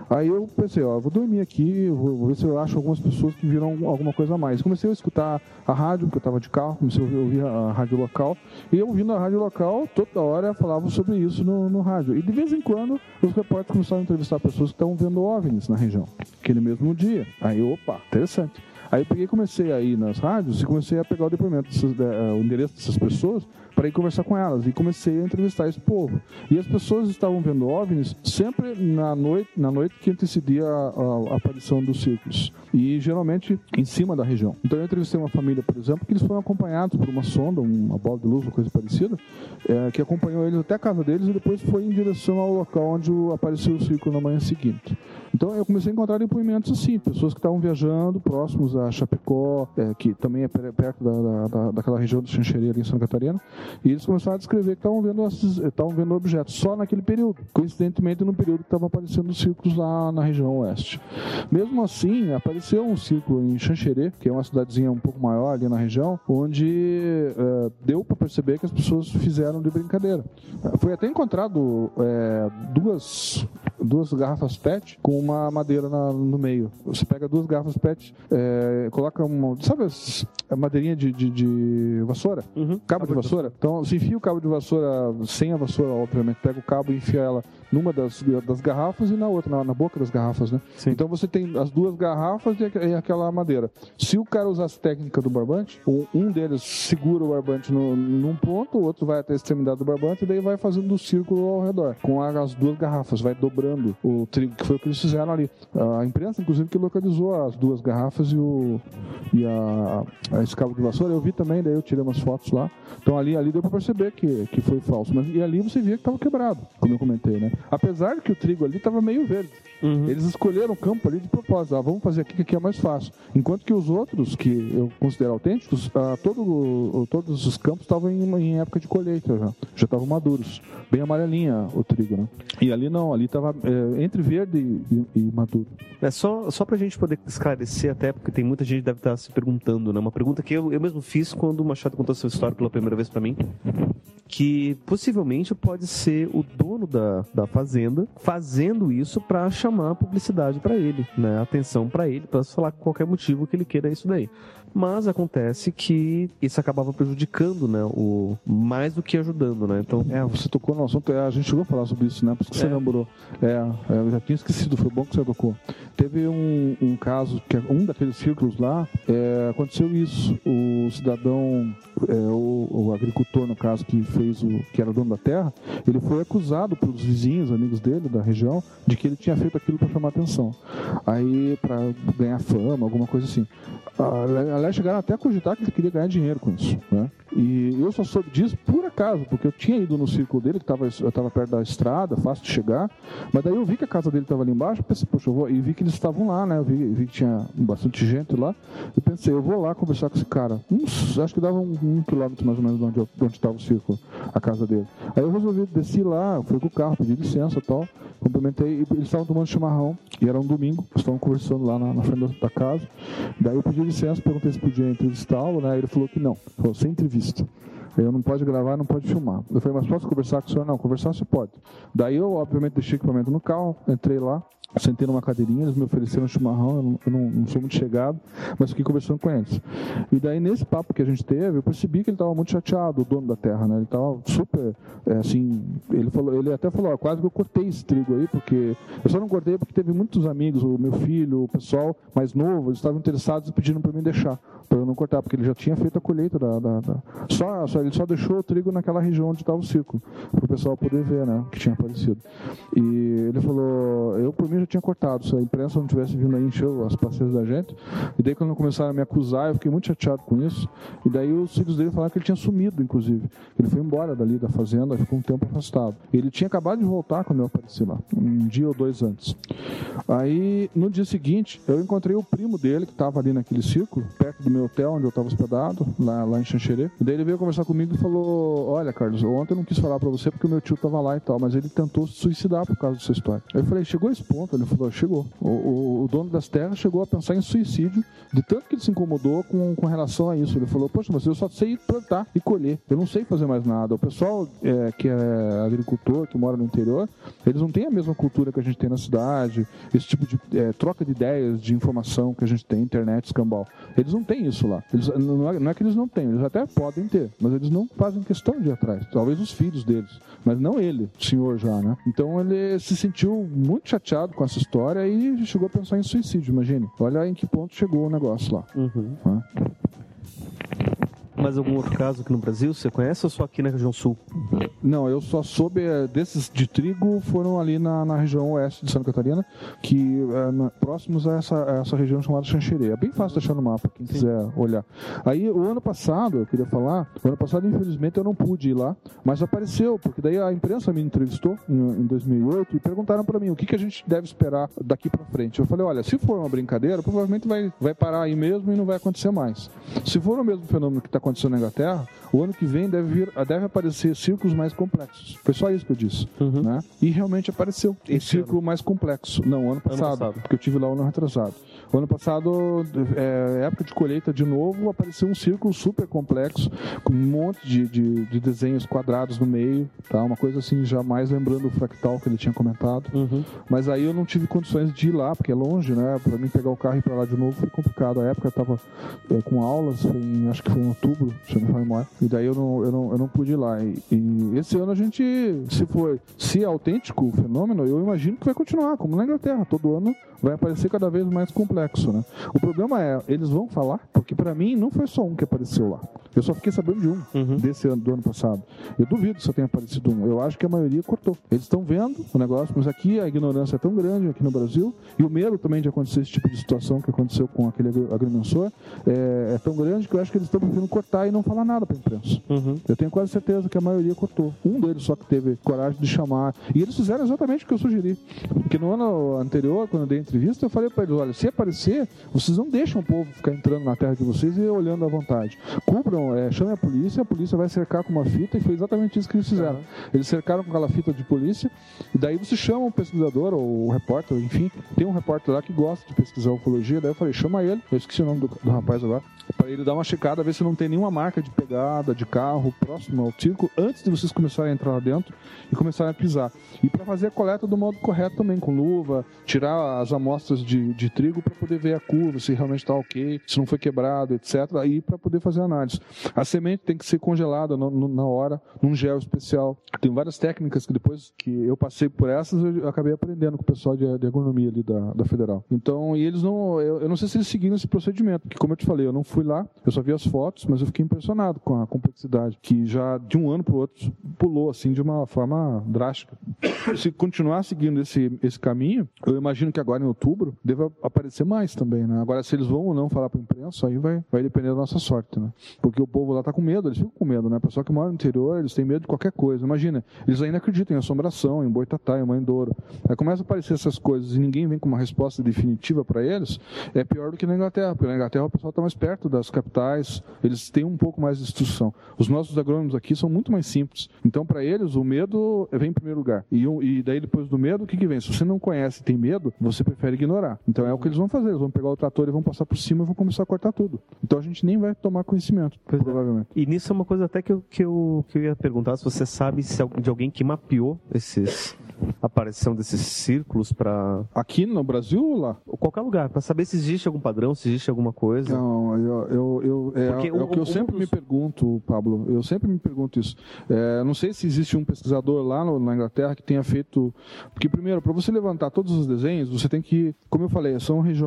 Speaker 14: Aí eu pensei, ó, vou dormir aqui, vou, ver se eu acho algumas pessoas que viram alguma coisa a mais. Comecei a escutar a rádio, porque eu tava de carro, comecei a ouvir, ouvir a rádio local. E eu ouvindo a rádio local, toda hora falavam sobre isso no, no rádio. E de vez em quando, os repórteres começaram a entrevistar pessoas que estavam vendo OVNIs na região. Aquele mesmo dia. Aí, opa, interessante. Aí eu peguei comecei a ir nas rádios e comecei a pegar o depoimento, dessas, eh, o endereço dessas pessoas para ir conversar com elas e comecei a entrevistar esse povo. E as pessoas estavam vendo OVNIs sempre na noite, na noite que antecedia a, a, aparição dos círculos e geralmente em cima da região. Então eu entrevistei uma família, por exemplo, que eles foram acompanhados por uma sonda, uma bola de luz, uma coisa parecida, é, que acompanhou eles até a casa deles e depois foi em direção ao local onde apareceu o círculo na manhã seguinte. Então eu comecei a encontrar depoimentos assim, pessoas que estavam viajando próximos a Chapecó, é, que também é perto da, da, daquela região do Xanxerê ali em Santa Catarina, e eles começaram a descrever que estavam vendo, estavam vendo objetos só naquele período, coincidentemente no período que estavam aparecendo círculos lá na região oeste. Mesmo assim, apareceu um círculo em Xanxerê, que é uma cidadezinha um pouco maior ali na região, onde é, deu para perceber que as pessoas fizeram de brincadeira. Foi até encontrado é, duas, duas garrafas PET com uma madeira na, no meio. Você pega duas garrafas PET, é, coloca uma. Sabe a madeirinha de, de, de vassoura? Uhum. Cabo de vassoura? Então você enfia o cabo de vassoura sem a vassoura, obviamente, pega o cabo e enfia ela numa das, das garrafas e na outra, na, na boca das garrafas, né? Sim. Então você tem as duas garrafas e, e aquela madeira. Se o cara usar a técnica do barbante, um deles segura o barbante no, num ponto, o outro vai até a extremidade do barbante e daí vai fazendo um círculo ao redor, com as duas garrafas, vai dobrando o trigo, que foi o que eles fizeram ali. A imprensa, inclusive, que localizou as duas garrafas e, o, e a, a de vassoura. Eu vi também, daí eu tirei umas fotos lá. Então ali, ali deu pra perceber que, que foi falso. Mas, e ali você via que tava quebrado, como eu comentei, né? Apesar que o trigo ali estava meio verde. Uhum. Eles escolheram o campo ali de propósito. Ah, vamos fazer aqui que aqui é mais fácil. Enquanto que os outros, que eu considero autênticos, ah, todo, todos os campos estavam em, em, época de colheita já. Já estavam maduros. Bem amarelinha o trigo, né? E ali não, ali estava é, entre verde e, e, e, maduro.
Speaker 6: É só, só pra gente poder esclarecer, até porque tem muita gente que deve estar se perguntando, né? Uma pergunta que eu, eu mesmo fiz quando o Machado contou sua história pela primeira vez para mim. Que possivelmente pode ser o dono da, da fazenda fazendo isso para chamar publicidade para ele, né? Atenção para ele, para falar qualquer motivo que ele queira isso daí. Mas acontece que isso acabava prejudicando, né? O, mais do que ajudando, né? Então...
Speaker 14: É, você tocou no assunto, é, a gente chegou a falar sobre isso, né? Por isso que você
Speaker 6: É.
Speaker 14: lembrou. É, é, eu já tinha esquecido, foi bom que você tocou. Teve um, um caso, que é um daqueles círculos lá, é, aconteceu isso. O cidadão, é, o, o agricultor, no caso, que fez o. que era dono da terra, ele foi acusado pelos vizinhos, amigos dele, da região, de que ele tinha feito aquilo para chamar atenção. Aí, para ganhar fama, alguma coisa assim. Ah, Aliás, chegaram até a cogitar que ele queria ganhar dinheiro com isso. Né? E eu só soube disso por acaso, porque eu tinha ido no círculo dele, que estava perto da estrada, fácil de chegar. Mas daí eu vi que a casa dele estava ali embaixo, pensei, poxa, eu vou. E vi que eles estavam lá, né? Eu vi, vi que tinha bastante gente lá. Eu pensei, eu vou lá conversar com esse cara. Uns, acho que dava um, um quilômetro mais ou menos de onde eu- de onde estava o círculo, a casa dele. Aí eu resolvi descer lá, fui com o carro, pedi licença e tal. Cumprimentei, e eles estavam tomando chimarrão, e era um domingo, estavam conversando lá na, na frente da casa. Daí eu pedi licença, perguntei se podia entrevistá-lo, né? Ele falou que não, falou sem entrevista. Eu não pode gravar, não pode filmar. Eu falei, mas posso conversar com o senhor? Não, conversar você pode. Daí eu, obviamente, deixei o equipamento no carro, entrei lá, sentei numa cadeirinha, eles me ofereceram chimarrão, eu não, eu não- não sou muito chegado, mas fiquei conversando com eles. E daí, nesse papo que a gente teve, eu percebi que ele estava muito chateado, o dono da terra, né? Ele estava super, é, assim, ele, falou, ele até falou, ó, quase que eu cortei esse trigo aí, porque eu só não cortei porque teve muitos amigos, o meu filho, o pessoal mais novo, eles estavam interessados e pedindo para mim deixar, para eu não cortar, porque ele já tinha feito a colheita da... da- da- Só, só, ele só deixou o trigo naquela região onde estava o círculo, para o pessoal poder ver, né, que tinha aparecido. E ele falou, eu por mim já tinha cortado. Se a imprensa não tivesse vindo aí encher as parceiras da gente. E daí, quando começaram a me acusar, eu fiquei muito chateado com isso. E daí, os filhos dele falaram que ele tinha sumido, inclusive. Ele foi embora dali da fazenda, ficou um tempo afastado. Ele tinha acabado de voltar quando eu apareci lá, um dia ou dois antes. Aí, no dia seguinte, eu encontrei o primo dele, que estava ali naquele círculo, perto do meu hotel onde eu estava hospedado, lá, lá em Xanxerê. E daí ele veio conversar comigo e falou: Olha, Carlos, ontem eu não quis falar pra você porque o meu tio tava lá e tal, mas ele tentou se suicidar por causa dessa história. Aí eu falei: Chegou esse ponto? Ele falou: Chegou. O, o, o dono das terras chegou a pensar em suicídio, de tanto que ele se incomodou com, com relação a isso. Ele falou: Poxa, mas eu só sei plantar e colher, eu não sei fazer mais nada. O pessoal é, que é agricultor, que mora no interior, eles não têm a mesma cultura que a gente tem na cidade, esse tipo de é, troca de ideias, de informação que a gente tem, internet, escambau. Eles não têm isso lá. Eles, não, é, não é que eles não têm, eles até podem ter, mas eles não fazem questão de ir atrás. Talvez os filhos deles, mas não ele, o senhor já, né? Então ele se sentiu muito chateado com essa história e chegou a pensar em suicídio, imagine. Olha em que ponto chegou o negócio lá. Né?
Speaker 6: Mais algum outro caso aqui no Brasil? Você conhece ou só aqui na região sul?
Speaker 14: Não, eu só soube é, desses de trigo foram ali na, na região oeste de Santa Catarina, que é, na- próximos a essa, a essa região chamada Xanxerê. É bem fácil de achar no mapa, quem quiser olhar. Aí o ano passado, eu queria falar, o ano passado infelizmente eu não pude ir lá, mas apareceu, porque daí a imprensa me entrevistou em, em 2008 e perguntaram para mim o que, que a gente deve esperar daqui para frente. Eu falei, olha, se for uma brincadeira, provavelmente vai, vai parar aí mesmo e não vai acontecer mais. Se for o mesmo fenômeno que está acontecendo na Inglaterra, o ano que vem deve, vir, deve aparecer círculos mais complexos. Foi só isso que eu disse. Né? E realmente apareceu um círculo mais complexo. Não, ano passado,
Speaker 6: passado.
Speaker 14: porque eu tive lá o ano retrasado. O ano passado, é, época de colheita de novo, apareceu um círculo super complexo, com um monte de, de, de desenhos quadrados no meio, tá? uma coisa assim, jamais lembrando o fractal que ele tinha comentado. Mas aí eu não tive condições de ir lá, porque é longe, né? Pra mim pegar o carro e ir pra lá de novo foi complicado. A época eu tava é, com aulas, foi em- acho que foi em outubro, se eu não me memória. E daí eu não, eu não, eu não pude ir lá. E, e esse ano a gente, se for, se é autêntico o fenômeno, eu imagino que vai continuar, como na Inglaterra. Todo ano vai aparecer cada vez mais complexo, né? O problema é, eles vão falar, porque pra mim não foi só um que apareceu lá. Eu só fiquei sabendo de um, desse ano, do ano passado. Eu duvido só tenha aparecido um. Eu acho que a maioria cortou. Eles estão vendo o negócio, mas aqui a ignorância é tão grande aqui no Brasil, e o medo também de acontecer esse tipo de situação que aconteceu com aquele agri- agrimensor é, é tão grande que eu acho que eles estão preferindo cortar e não falar nada pra imprensa. Eu tenho quase certeza que a maioria cortou. Um deles só que teve coragem de chamar. E eles fizeram exatamente o que eu sugeri. Porque no ano anterior, quando eu dei entrevista, eu falei pra eles: olha, se aparecer, vocês não deixam o povo ficar entrando na terra de vocês e olhando à vontade. Cubram, é, chamem a polícia, a polícia vai cercar com uma fita, e foi exatamente isso que eles fizeram. Eles cercaram com aquela fita de polícia, e daí você chama o pesquisador, ou o repórter, enfim, tem um repórter lá que gosta de pesquisar ufologia, daí eu falei, chama ele, eu esqueci o nome do, do rapaz agora, para ele dar uma checada, ver se não tem nenhuma marca de pegada de carro próximo ao círculo, antes de vocês começarem a entrar lá dentro e começarem a pisar. E para fazer a coleta do modo correto também, com luva, tirar as amostras de, de trigo para poder ver a curva, se realmente está ok, se não foi quebrado, etc. E para poder fazer análise. A semente tem que ser congelada no- no- na hora, num gel especial. Tem várias técnicas que depois que eu passei por essas, eu acabei aprendendo com o pessoal de, de agronomia ali da, da Federal. Então, e eles não, eu, eu não sei se eles seguiram esse procedimento, porque como eu te falei, eu não fui lá, eu só vi as fotos, mas eu fiquei impressionado com a complexidade, que já de um ano para o outro pulou assim de uma forma drástica. Se continuar seguindo esse, esse caminho, eu imagino que agora em outubro deva aparecer mais também, né? Agora, se eles vão ou não falar para a imprensa, aí vai, vai depender da nossa sorte, né? Porque o povo lá tá com medo, eles ficam com medo, né? Pessoal que mora no interior, eles têm medo de qualquer coisa. Imagina, eles ainda acreditam em assombração, em boitatá, em mãe douro. Aí começa a aparecer essas coisas e ninguém vem com uma resposta definitiva para eles, é pior do que na Inglaterra. Porque na Inglaterra o pessoal está mais perto das capitais, eles têm um pouco mais de instrução. Os nossos agrônomos aqui são muito mais simples. Então, para eles, o medo vem em primeiro lugar. E, e daí, depois do medo, o que, que vem? Se você não conhece e tem medo, você prefere ignorar. Então, é o que eles vão fazer. Eles vão pegar o trator e vão passar por cima e vão começar a cortar tudo. Então, a gente nem vai tomar conhecimento, provavelmente.
Speaker 6: E nisso é uma coisa até que eu, que eu, que eu ia perguntar se você sabe se de alguém que mapeou esses aparição desses círculos para
Speaker 14: aqui no Brasil ou lá?
Speaker 6: Qualquer lugar, para saber se existe algum padrão, se existe alguma coisa.
Speaker 14: Não, eu, eu, eu- é,
Speaker 6: Porque
Speaker 14: é o que eu
Speaker 6: um-
Speaker 14: sempre me pergunto, Pablo. Eu sempre me pergunto isso. É, não sei se existe um pesquisador lá no- na Inglaterra que tenha feito. Porque, primeiro, para você levantar todos os desenhos, você tem que. Como eu falei, são regiões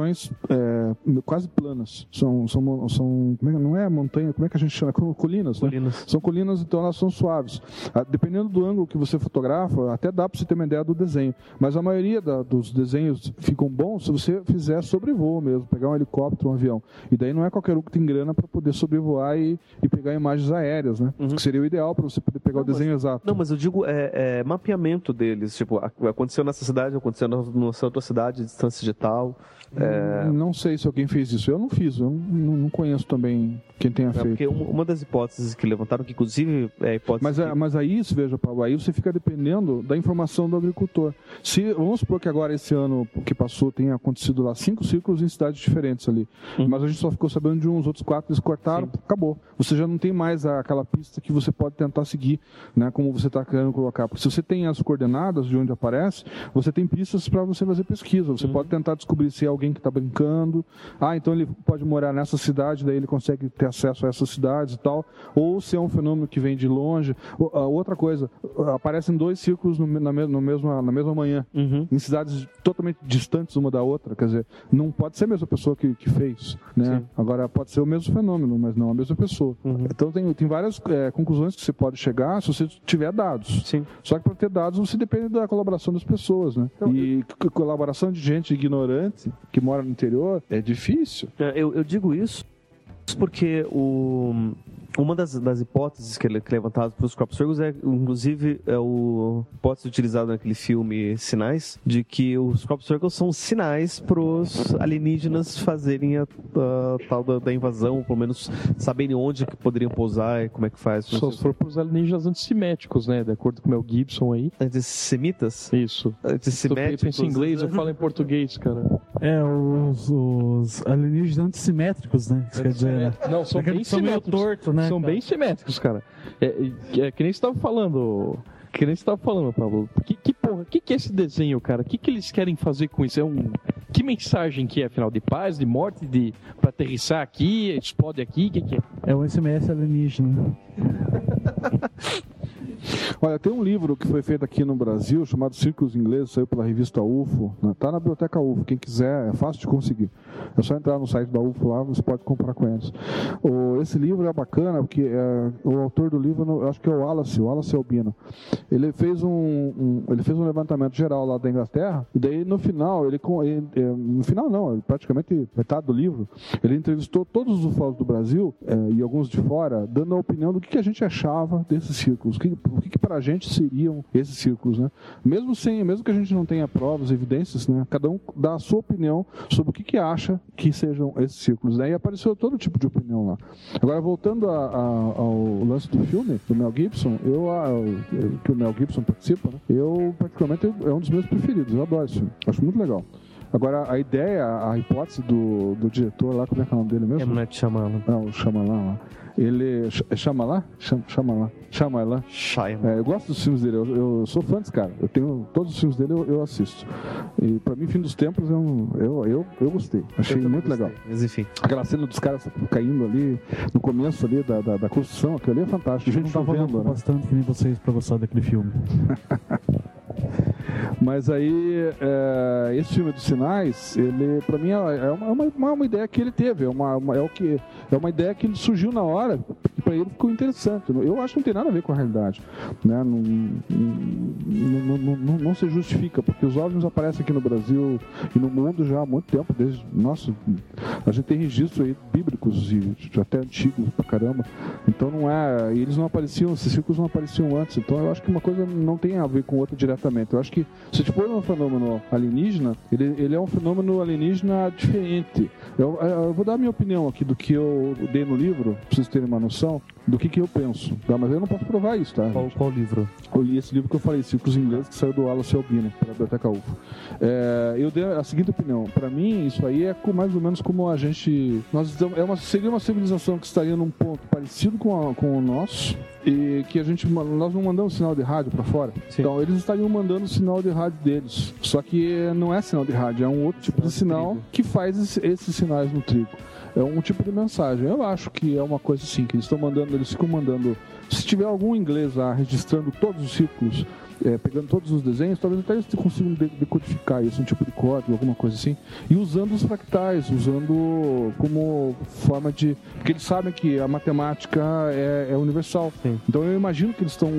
Speaker 14: é, quase planas. São, são, são é não é montanha, como é que a gente chama? Co- Colinas, né? São colinas, então elas são suaves. Ah, Dependendo do ângulo que você fotografa, até dá para você ter uma ideia do desenho. Mas a maioria da- dos desenhos ficam bons se você fizer sobrevoo mesmo, pegar um helicóptero, um avião. E daí não é qualquer um que tem grana para poder sobrevoar e, e pegar imagens aéreas, né? Que seria o ideal para você poder pegar o desenho exato.
Speaker 6: Não, mas eu digo é, é, mapeamento deles. Tipo, aconteceu nessa cidade, aconteceu na- nessa outra cidade, distância digital. É,
Speaker 14: Hum, Não sei se alguém fez isso. Eu não fiz, eu não, não conheço também quem tenha
Speaker 6: é,
Speaker 14: feito.
Speaker 6: porque uma das hipóteses que levantaram, que inclusive é hipótese.
Speaker 14: Mas, é- mas aí, veja, Paulo, aí você fica dependendo da informação do agricultor. Se, vamos supor que agora, esse ano que passou, tenha acontecido lá cinco círculos em cidades diferentes ali. Mas a gente só ficou sabendo de uns, outros quatro eles cortaram, acabou. Você já não tem mais aquela pista que você pode tentar seguir, né, como você está querendo colocar. Porque se você tem as coordenadas de onde aparece, você tem pistas para você fazer pesquisa. Você pode tentar descobrir se é alguém que está brincando. Ah, então ele pode morar nessa cidade, daí ele consegue ter acesso a essas cidades e tal. Ou se é um fenômeno que vem de longe. Outra coisa, aparecem dois círculos no, na, no mesma, na mesma manhã, em cidades totalmente distantes uma da outra. Quer dizer, não pode ser a mesma pessoa que, que fez. Né? Agora, pode ser o mesmo fenômeno, mas não a mesma pessoa. Então, tem, tem várias é, conclusões que você pode chegar se você tiver dados. Só que para ter dados, você depende da colaboração das pessoas. Né? e c- colaboração de gente ignorante que mora no interior é difícil.
Speaker 6: É, Eu, eu digo isso porque o, uma das, das hipóteses que, ele- é levantadas para os crop circles é, inclusive, é o hipótese utilizada naquele filme Sinais, de que os crop circles são sinais para os alienígenas fazerem a, a tal da, da invasão, ou pelo menos saberem onde que poderiam pousar e como é que faz.
Speaker 7: Só se for pros alienígenas antissiméticos, né? De acordo com o Mel Gibson aí.
Speaker 6: Antissemitas?
Speaker 7: Isso.
Speaker 6: Antissemitéticos.
Speaker 7: Eu penso em inglês, eu falo em português, cara.
Speaker 8: É, os, os alienígenas antissimétricos, né? Isso quer dizer, né?
Speaker 7: Não, são bem
Speaker 8: são meio
Speaker 7: simétricos.
Speaker 8: torto, né,
Speaker 7: São bem simétricos, cara. É, é, é que nem você tava falando. Que nem você tava falando, Pablo. Que, que porra, que, que é esse desenho, cara? O que, que eles querem fazer com isso? É um. Que mensagem que é, afinal? De paz, de morte, de. pra aterrissar aqui, explode aqui? O que, que é?
Speaker 8: É o SMS alienígena.
Speaker 14: Olha, tem um livro que foi feito aqui no Brasil chamado Círculos Ingleses, saiu pela revista UFO. Né? Tá na biblioteca UFO, quem quiser, é fácil de conseguir. É só entrar no site da UFO lá, você pode comprar com eles. O, esse livro é bacana porque é, o autor do livro, eu acho que é o Wallace, o Wallace Albino. Ele fez um, um- ele fez um levantamento geral lá da Inglaterra e daí no final ele, ele- é, no final não, praticamente metade do livro, ele entrevistou todos os ufólogos do Brasil é, e alguns de fora, dando a opinião do que, que a gente achava desses círculos, que, o que, que para a gente seriam esses círculos, né? Mesmo sem, mesmo que a gente não tenha provas, evidências, né? Cada um dá a sua opinião sobre o que, que acha que sejam esses círculos. Daí apareceu todo tipo de opinião lá. Agora voltando a- a- ao lance do filme do Mel Gibson, eu, a- eu- que o Mel Gibson participa, né? Eu particularmente é um dos meus preferidos. Eu adoro esse filme. Acho muito legal. Agora, a ideia, a hipótese do, do diretor lá, como é que é o nome dele mesmo?
Speaker 6: M. Night Shyamalan.
Speaker 14: Não, o Shyamalan lá. Ele... Ch- É Shyamalan? Cham- Shyamalan. Shyamalan. É, eu gosto dos filmes dele. Eu, eu sou fã desse cara. Eu tenho... Todos os filmes dele eu, eu assisto. E pra mim, Fim dos Tempos, é um- eu, eu, eu gostei. Achei muito legal.
Speaker 6: Mas enfim.
Speaker 14: Aquela cena dos caras caindo ali, no começo ali da, da, da construção, aquilo ali é fantástico.
Speaker 8: Eu
Speaker 14: Gente
Speaker 8: não tava
Speaker 14: chovendo,
Speaker 8: louco
Speaker 14: né?
Speaker 8: bastante que nem vocês pra gostar daquele filme.
Speaker 14: Mas aí, é, esse filme dos sinais, ele, pra mim, é é uma, é uma, uma- ideia que ele teve, é uma, uma- é o que, é uma ideia que ele surgiu na hora, pra ele ficou interessante. Eu acho que não tem nada a ver com a realidade. Né? Não, não, não, não- não se justifica, porque os OVNIs aparecem aqui no Brasil e no mundo já há muito tempo, desde. Nossa, a gente tem registros aí bíblicos e até antigos pra caramba. Então não é. Eles não apareciam, esses círculos não apareciam antes. Então eu acho que uma coisa não tem a ver com outra diretamente. Eu acho que se for um fenômeno alienígena, ele, ele é um fenômeno alienígena diferente. Eu, eu vou dar a minha opinião aqui do que eu dei no livro, pra vocês terem uma noção do que, que eu penso. Tá? Mas eu não posso provar isso, tá?
Speaker 6: Qual, qual livro?
Speaker 14: Eu li esse livro que eu falei, Círculos Ingleses, que saiu do Wallace Albino, pela Biblioteca UFO. É, eu dei a seguinte opinião. Para mim, isso aí é mais ou menos como a gente... Nós estamos, é uma, seria uma civilização que estaria num ponto parecido com, a- com o nosso e que a gente... Nós não mandamos sinal de rádio para fora. Então, eles estariam mandando o sinal de rádio deles. Só que não é sinal de rádio, é um outro tipo de sinal que faz esse- esses sinais no trigo. É um tipo de mensagem. Eu acho que é uma coisa assim, que eles estão mandando, eles ficam mandando. Se tiver algum inglês lá registrando todos os círculos é, pegando todos os desenhos, talvez até eles consigam de- decodificar isso, um tipo de código, alguma coisa assim, e usando os fractais, usando como forma de. Porque eles sabem que a matemática é, é universal. Então eu imagino que eles estão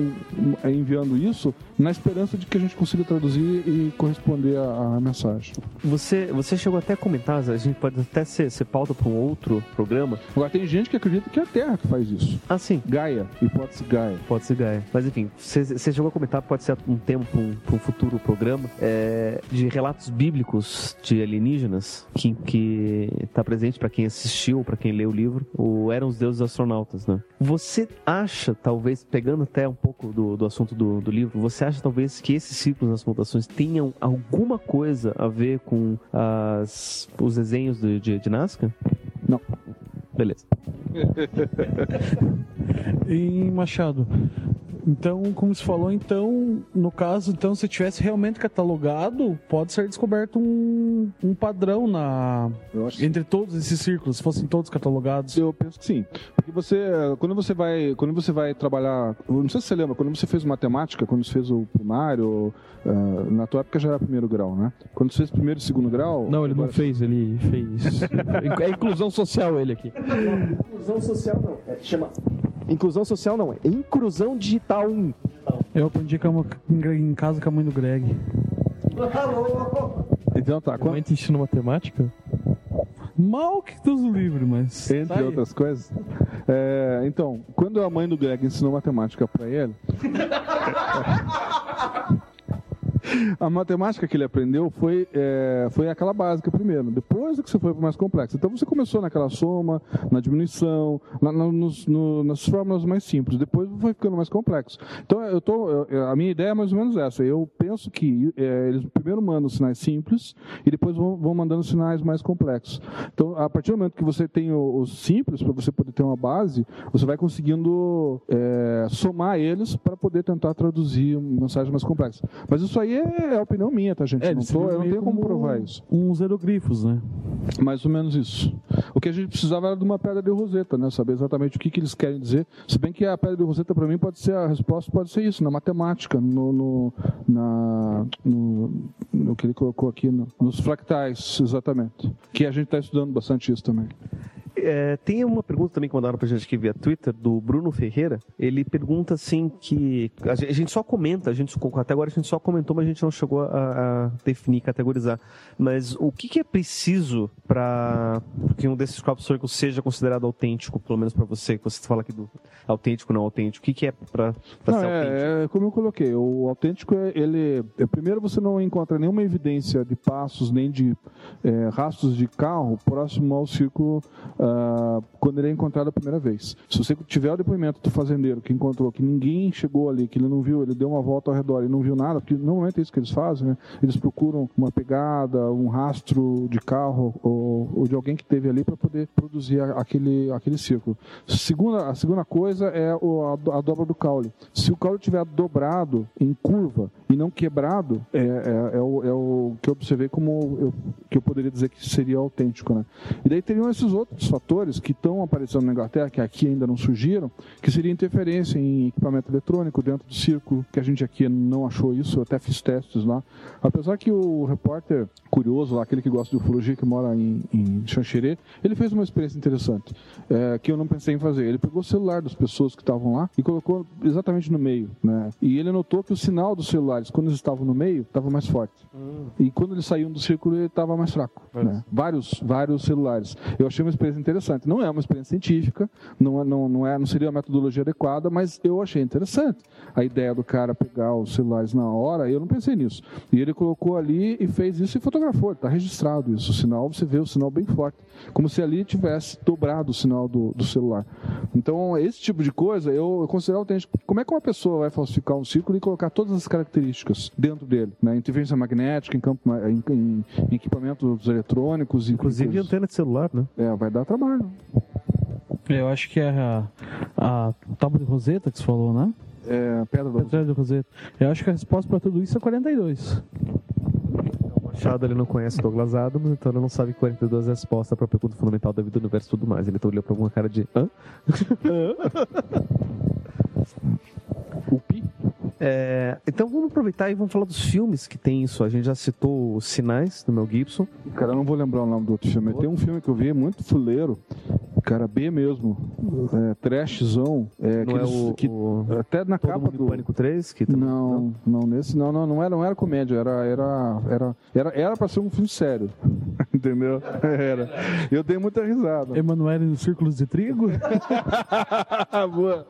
Speaker 14: é, enviando isso na esperança de que a gente consiga traduzir e corresponder à, à mensagem.
Speaker 6: Você, você chegou até a comentar, a gente pode até ser, ser pauta para um outro programa.
Speaker 14: Agora tem gente que acredita que é a Terra que faz isso.
Speaker 6: Ah, sim.
Speaker 14: Gaia, hipótese Gaia.
Speaker 6: Pode ser Gaia. Mas enfim, você, você chegou a comentar, pode ser um tema para um, um futuro programa, é, de relatos bíblicos de alienígenas que, que tá presente para quem assistiu, para quem leu o livro, o Eram os Deuses Astronautas, né? Você acha, talvez, pegando até um pouco do, do assunto do, do livro, você acha talvez que esses ciclos nas mutações tenham alguma coisa a ver com as, os desenhos de, de, de Nazca?
Speaker 14: Não.
Speaker 6: Beleza.
Speaker 8: Em Machado. Então, como se falou, então, no caso, então, se tivesse realmente catalogado, pode ser descoberto um, um padrão na entre todos esses círculos, se fossem todos catalogados.
Speaker 14: Eu penso que sim. Porque você, quando você vai, quando você vai trabalhar, não sei se você lembra, quando você fez matemática, quando você fez o primário, ah, na tua época já era primeiro grau, né? Quando você fez primeiro e segundo grau.
Speaker 7: Não, ele não fez, ele fez. É inclusão social ele aqui.
Speaker 6: Inclusão social não, é, chama. Inclusão social não, é inclusão digital 1.
Speaker 8: Eu aprendi com a- em casa com a mãe do Greg.
Speaker 14: Então tá.
Speaker 7: Como é que ensina matemática?
Speaker 8: Mal que Deus o livre, mas.
Speaker 14: Entre
Speaker 8: aí.
Speaker 14: outras coisas. É, então, quando a mãe do Greg ensinou matemática pra ele. A matemática que ele aprendeu foi, é, foi aquela básica primeiro, depois é que você foi para mais complexo. Então você começou naquela soma, na diminuição, na- na- nos- no- nas fórmulas mais simples, depois foi ficando mais complexo. Então eu tô, eu- a minha ideia é mais ou menos essa. Eu penso que é, eles primeiro mandam sinais simples e depois vão, vão mandando sinais mais complexos. Então a partir do momento que você tem os simples, para você poder ter uma base, você vai conseguindo é, somar eles para poder tentar traduzir mensagens mais complexas. Mas isso aí é, é a opinião minha, tá, gente?
Speaker 8: É,
Speaker 14: não tô- eu não tenho como
Speaker 8: como
Speaker 14: provar isso.
Speaker 8: Uns hieroglifos, né?
Speaker 14: Mais ou menos isso. O que a gente precisava era de uma pedra de roseta, né? Saber exatamente o que, que eles querem dizer. Se bem que a pedra de roseta, para mim, pode ser a resposta, pode ser isso, na matemática, no, no, na, no, no que ele colocou aqui, no- nos fractais, exatamente. Que a gente está estudando bastante isso também.
Speaker 6: É, tem uma pergunta também que mandaram pra gente aqui via Twitter, do Bruno Ferreira. Ele pergunta assim que. A gente, só comenta, a gente, até agora a gente só comentou, mas a gente não chegou a, a definir, categorizar. Mas o que, que é preciso para que um desses crop circles seja considerado autêntico, pelo menos para você, que você fala aqui do autêntico, não autêntico? O que, que é para ser autêntico?
Speaker 14: é, é como eu coloquei, o autêntico, é, ele, é, primeiro você não encontra nenhuma evidência de passos nem de é, rastros de carro próximo ao círculo ah, quando ele é encontrado a primeira vez. Se você tiver o depoimento do fazendeiro que encontrou que ninguém chegou ali, que ele não viu, ele deu uma volta ao redor e não viu nada, porque normalmente é isso que eles fazem, né? Eles procuram uma pegada, um rastro de carro ou, ou de alguém que teve ali para poder produzir aquele, aquele círculo. Segunda, a segunda coisa é a dobra do caule. Se o caule tiver dobrado em curva e não quebrado, é, é- é o, é o que eu observei como eu, que eu poderia dizer que seria autêntico. Né? E daí teriam esses outros fatores que estão aparecendo na Inglaterra, que aqui ainda não surgiram, que seria interferência em equipamento eletrônico dentro do círculo, que a gente aqui não achou isso, eu até fiz testes lá. Apesar que o repórter curioso lá, aquele que gosta de ufologia, que mora em, em Xanxerê, ele fez uma experiência interessante, é, que eu não pensei em fazer. Ele pegou o celular das pessoas que estavam lá e colocou exatamente no meio, né? E ele notou que o sinal dos celulares, quando eles estavam no meio, estava mais forte. E quando eles saíam do círculo, ele estava mais fraco. né? Vários, vários celulares. Eu achei uma experiência interessante. Não é uma experiência científica, não, é- não, não, é, não seria a metodologia adequada, mas eu achei interessante. A ideia do cara pegar os celulares na hora, eu não pensei nisso. E ele colocou ali e fez isso e fotografou. Está registrado isso. O sinal, você vê o sinal bem forte. Como se ali tivesse dobrado o sinal do, do celular. Então, esse tipo de coisa eu, eu considero autêntico. Como é que uma pessoa vai falsificar um círculo e colocar todas as características dentro dele? Né? Interferência magnética, em, campo, em- em equipamentos eletrônicos.
Speaker 6: Inclusive antena de celular, né?
Speaker 14: É, vai dar trabalho.
Speaker 8: Eu acho que é a, a tábua de Roseta que você falou, né?
Speaker 14: É, pedra da
Speaker 8: Pedra de Roseta. Eu acho que a resposta para tudo isso é 42.
Speaker 6: O Machado ele não conhece Douglas Adams, então ele não sabe que 42 é a resposta para a pergunta fundamental da vida do universo e tudo mais. Ele então olhou para alguma cara de hã?
Speaker 14: O pi?
Speaker 6: É, então vamos aproveitar e vamos falar dos filmes que tem isso. A gente já citou Sinais do Mel Gibson.
Speaker 14: Cara, eu não vou lembrar o nome do outro filme. Tem um filme que eu vi muito fuleiro, cara, B mesmo, é, trashzão. É,
Speaker 6: Não é o-
Speaker 14: que,
Speaker 6: o
Speaker 14: até na
Speaker 6: Todo
Speaker 14: capa do...
Speaker 6: Pânico 3? Que também-
Speaker 14: Não, não, nesse não, não, não era, não era comédia, era era era era era para ser um filme sério. Entendeu? Era. Eu dei muita risada.
Speaker 8: Emanuele nos Círculos de Trigo?
Speaker 14: Boa.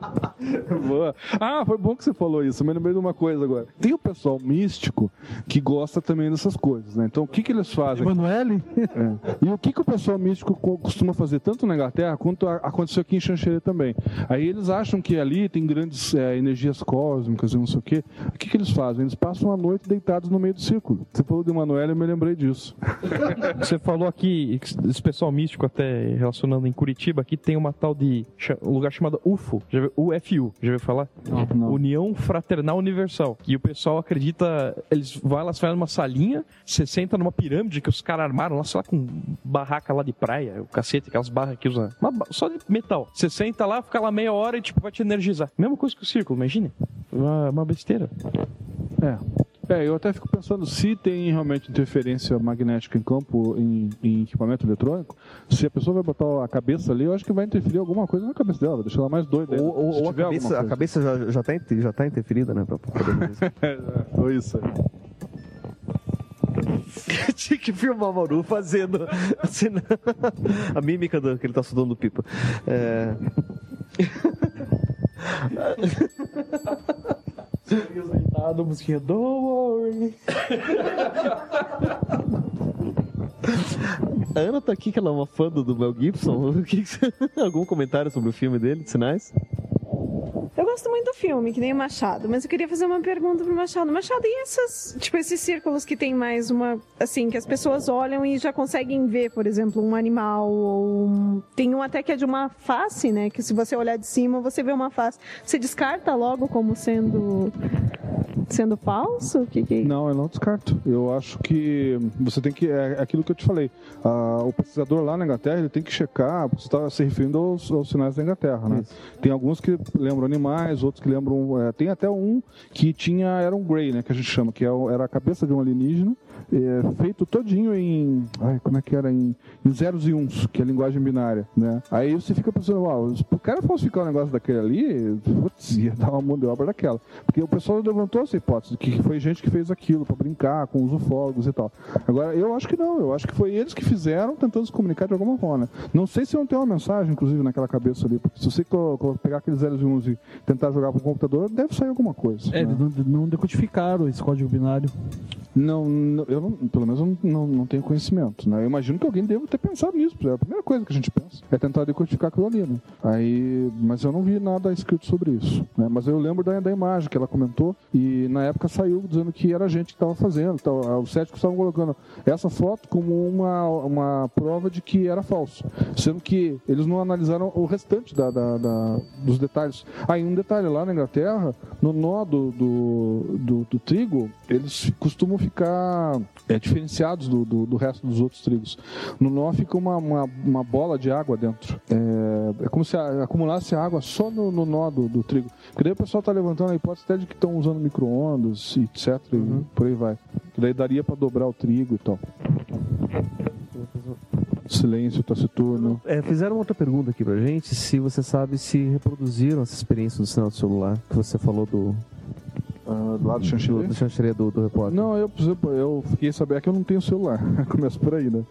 Speaker 14: Boa. Ah, foi bom que você falou isso. Eu me lembrei de uma coisa agora. Tem o pessoal místico que gosta também dessas coisas, né? Então, o que, que eles fazem?
Speaker 8: Emanuele?
Speaker 14: É. E o que, que o pessoal místico co- costuma fazer tanto na Inglaterra quanto aconteceu aqui em Xanxerê também? Aí eles acham que ali tem grandes é, energias cósmicas e não sei o quê. O que, que eles fazem? Eles passam a noite deitados no meio do círculo. Você falou de Emanuele, eu me lembrei disso.
Speaker 7: Você falou aqui, esse pessoal místico até relacionando em Curitiba, aqui tem uma tal de um lugar chamado UFO, já viu? UFU, já ouviu falar? União Fraternal Universal. E o pessoal acredita, eles vão lá, você vai numa salinha, você senta numa pirâmide que os caras armaram lá, sei lá, com barraca lá de praia, o cacete, aquelas barras que usa, uma só de metal. Você senta lá, fica lá meia hora e tipo vai te energizar. Mesma coisa que o círculo, imagine. Uma, uma besteira.
Speaker 14: É. É, eu até fico pensando se tem realmente interferência magnética em campo, em, em equipamento eletrônico, se a pessoa vai botar a cabeça ali, eu acho que vai interferir alguma coisa na cabeça dela, vai deixar ela mais doida.
Speaker 6: Ou, ou- ou a cabeça, a cabeça já, já, tá, já tá interferida, né? Pra poder fazer
Speaker 14: Foi isso.
Speaker 6: Tinha que filmar o Mauru fazendo assim, a mímica do, que ele tá sudando pipa. É...
Speaker 7: Deitado, musiquinha Don't worry.
Speaker 6: A Ana tá aqui, que ela é uma fã do, Mel Gibson. Algum comentário sobre o filme dele, de Sinais?
Speaker 10: Eu gosto muito do filme, que nem o Machado, mas eu queria fazer uma pergunta pro Machado. Machado, e essas, tipo, esses círculos que tem mais uma, assim, que as pessoas olham e já conseguem ver, por exemplo, um animal ou um... Tem um até que é de uma face, né, que se você olhar de cima, você vê uma face. Você descarta logo como sendo sendo falso? Que que é isso?
Speaker 14: Não, eu não descarto. Eu acho que você tem que. É aquilo que eu te falei. Ah, o pesquisador lá na Inglaterra ele tem que checar. Você está se referindo aos, aos sinais da Inglaterra, né? Tem alguns que lembram animais, outros que lembram. é, tem até um que tinha. Era um Grey, né? Que a gente chama, que é era a cabeça de um alienígena, é, feito todinho em. Ai, como é que era? Em, em zeros e uns, que é a linguagem binária, né? Aí você fica pensando, uau, se o cara falsificar um negócio daquele ali, putz, ia dar uma mão de obra daquela. Porque o pessoal levantou essa hipótese, que foi gente que fez aquilo para brincar com os ufólogos e tal. Agora, eu acho que não, eu acho que foi eles que fizeram tentando se comunicar de alguma forma. né? Não sei se não tem uma mensagem, inclusive, naquela cabeça ali, porque se você pegar aqueles zeros e uns e tentar jogar pro computador, deve sair alguma coisa.
Speaker 8: É,
Speaker 14: né?
Speaker 8: eles não, não decodificaram esse código binário.
Speaker 14: Não, não- eu não, pelo menos eu não, não, tenho conhecimento, né? Eu imagino que alguém deva ter pensado nisso, porque é a primeira coisa que a gente pensa é tentar decodificar aquilo ali, né? Aí, mas eu não vi nada escrito sobre isso, né? Mas eu lembro da, da imagem que ela comentou e na época saiu dizendo que era a gente que estava fazendo, tal. os céticos estavam colocando essa foto como uma, uma prova de que era falso, sendo que eles não analisaram o restante da, da- da- dos detalhes. Aí um detalhe lá na Inglaterra, no nó do, do, do- do trigo, eles costumam ficar é, diferenciados do, do, do resto dos outros trigos. No nó fica uma, uma, uma bola de água dentro. É, é como se a- acumulasse água só no, no nó do, do trigo. Porque daí o pessoal está levantando a hipótese até de que estão usando micro-ondas, etc. E por aí vai. Que daí daria para dobrar o trigo e tal. Silêncio taciturno.
Speaker 6: É, fizeram outra pergunta aqui pra gente, se você sabe se reproduziram essa experiência do sinal do celular, que você falou do...
Speaker 14: do lado do chanchleia?
Speaker 6: Do chanchleia do, do repórter.
Speaker 14: Não, eu, eu fiquei sabendo que eu não tenho celular. Começa por aí, né?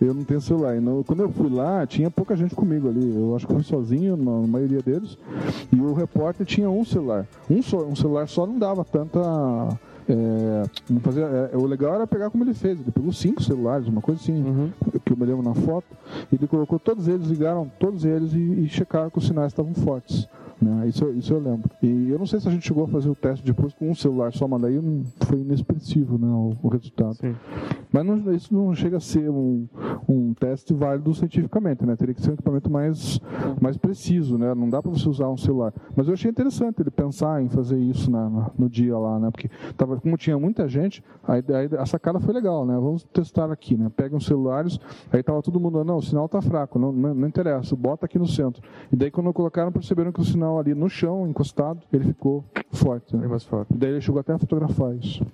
Speaker 14: Eu não tenho celular. E quando eu fui lá, tinha pouca gente comigo ali. Eu acho que fui sozinho, na maioria deles. E o repórter tinha um celular. Um, só, um celular só não dava tanta. é, não fazia, é, o legal era pegar como ele fez. Ele pegou cinco celulares, uma coisa assim, que eu me lembro na foto. Ele colocou todos eles, ligaram todos eles e, e checaram que os sinais estavam fortes. Né? Isso, eu- isso eu lembro. E eu não sei se a gente chegou a fazer o teste depois com um celular só, mas daí foi inexpressivo né, o, o resultado.
Speaker 16: Mas não- isso não chega a ser um, um teste válido cientificamente, né? Teria que ser um equipamento mais, mais preciso, né? Não dá para você usar um celular. Mas eu achei interessante ele pensar em fazer isso na- na- no dia lá, né? Porque tava, como tinha muita gente, aí, aí a sacada foi legal, né? Vamos testar aqui, né? Pegam os celulares, aí tava todo mundo, não, o sinal tá fraco, não, não, não interessa, bota aqui no centro. E daí quando colocaram, perceberam que o sinal ali no chão, encostado, ele ficou forte. Né?
Speaker 15: mais forte.
Speaker 16: Daí ele chegou até a fotografar isso.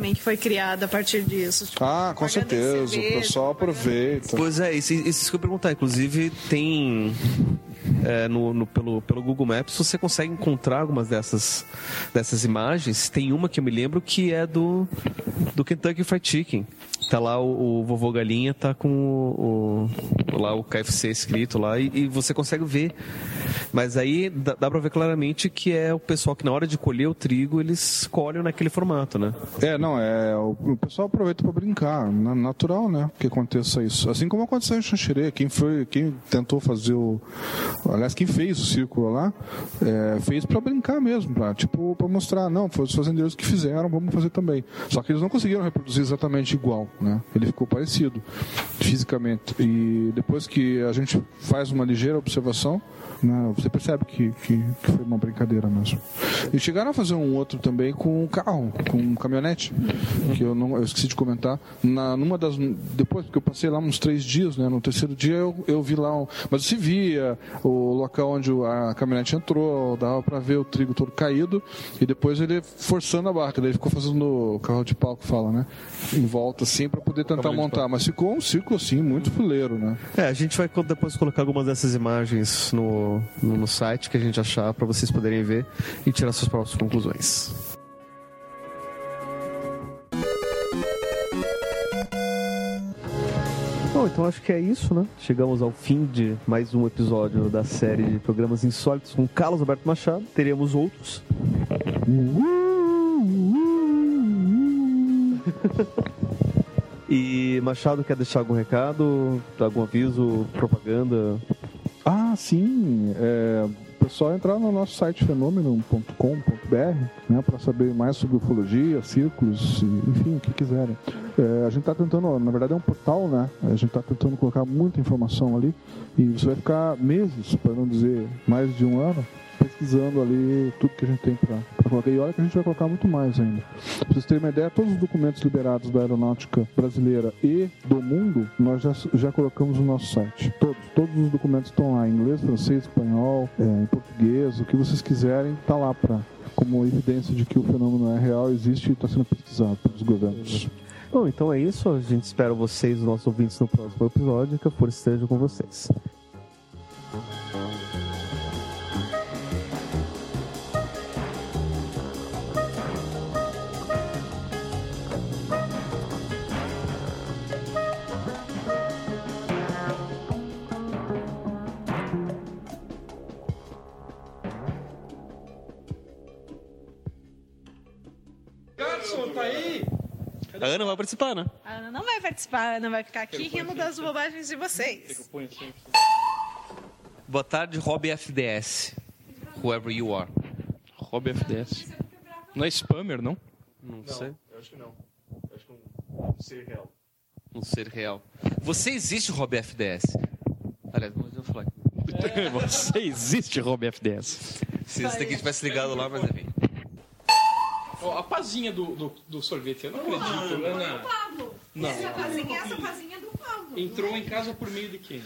Speaker 10: Também que foi criada a partir disso. Tipo,
Speaker 14: Ah, com certeza. O
Speaker 10: cerveja,
Speaker 14: pessoal aproveita.
Speaker 6: Pois é, isso, isso que eu ia perguntar. Inclusive, tem. é, no, no- pelo, pelo Google Maps, você consegue encontrar algumas dessas, dessas imagens. Tem uma que eu me lembro que é do, do Kentucky Fried Chicken. Tá lá o, o vovô Galinha, tá com o, o- lá o KFC escrito lá e, e você consegue ver. Mas aí dá, dá ver claramente que é o pessoal que na hora de colher o trigo, eles colhem naquele formato, né?
Speaker 14: É, não, é. O, pessoal aproveita para brincar. na- Natural, né? Que aconteça isso. Assim como aconteceu em Xanxerê. Quem foi, quem tentou fazer o. Aliás, quem fez o círculo lá, é, fez para brincar mesmo, pra, tipo, para mostrar, não, foi os fazendeiros que fizeram, vamos fazer também. Só que eles não conseguiram reproduzir exatamente igual, né? Ele ficou parecido fisicamente. E depois que a gente faz uma ligeira observação, né, você percebe que, que, que foi uma brincadeira mesmo. E chegaram a fazer um outro também com um carro, com um caminhonete, que eu não eu esqueci de comentar. Na, numa das. Depois, porque eu passei lá uns três dias, né? No terceiro dia eu, eu vi lá. Um, mas se via o local onde a caminhonete entrou, dava para ver o trigo todo caído, e depois ele forçando a barca, daí ele ficou fazendo o carro de pau que fala, né? Em volta assim para poder tentar montar. Mas ficou um círculo assim, muito fuleiro, né?
Speaker 6: É, a gente vai depois colocar algumas dessas imagens no, no, no site que a gente achar para vocês poderem ver e tirar suas próprias conclusões. Bom, então acho que é isso, né? Chegamos ao fim de mais um episódio da série de programas insólitos com Carlos Alberto Machado. Teremos outros. E Machado quer deixar algum recado, algum aviso, propaganda?
Speaker 16: Ah, sim. É, o pessoal entrar no nosso site fenômeno.com.br né, para saber mais sobre ufologia, círculos, enfim, o que quiserem. É, a gente está tentando, na verdade é um portal, né? A gente está tentando colocar muita informação ali e você vai ficar meses, para não dizer mais de um ano, pesquisando ali tudo que a gente tem para colocar. E olha que a gente vai colocar muito mais ainda. Pra vocês terem uma ideia, todos os documentos liberados da aeronáutica brasileira e do mundo, nós já, já colocamos no nosso site. Todos, todos os documentos estão lá, em inglês, francês, espanhol, é, em português, o que vocês quiserem, está lá para como evidência de que o fenômeno é real, existe e está sendo pesquisado pelos governos.
Speaker 6: Bom, então é isso. A gente espera vocês, os nossos ouvintes, no próximo episódio. Que a força esteja com vocês. A Ana vai participar, né?
Speaker 10: A Ana não vai participar, a Ana vai ficar aqui rindo das bobagens de vocês.
Speaker 6: Boa tarde, Rob FDS. Whoever you are.
Speaker 7: Rob FDS. Não é spammer, não?
Speaker 6: Não, sei.
Speaker 9: Eu acho que não. Eu acho que um ser real.
Speaker 6: Um ser real. Você existe, Rob FDS? Aliás, não vou falar.
Speaker 7: Você existe, Rob FDS.
Speaker 6: Se esse daqui tivesse ligado lá, mas enfim.
Speaker 7: Ó, a pazinha do, do, do sorvete, eu não acredito. Ana.
Speaker 10: Pablo!
Speaker 7: Não.
Speaker 10: Essa pazinha, essa pazinha é do Pablo.
Speaker 7: Entrou em casa por meio de quem?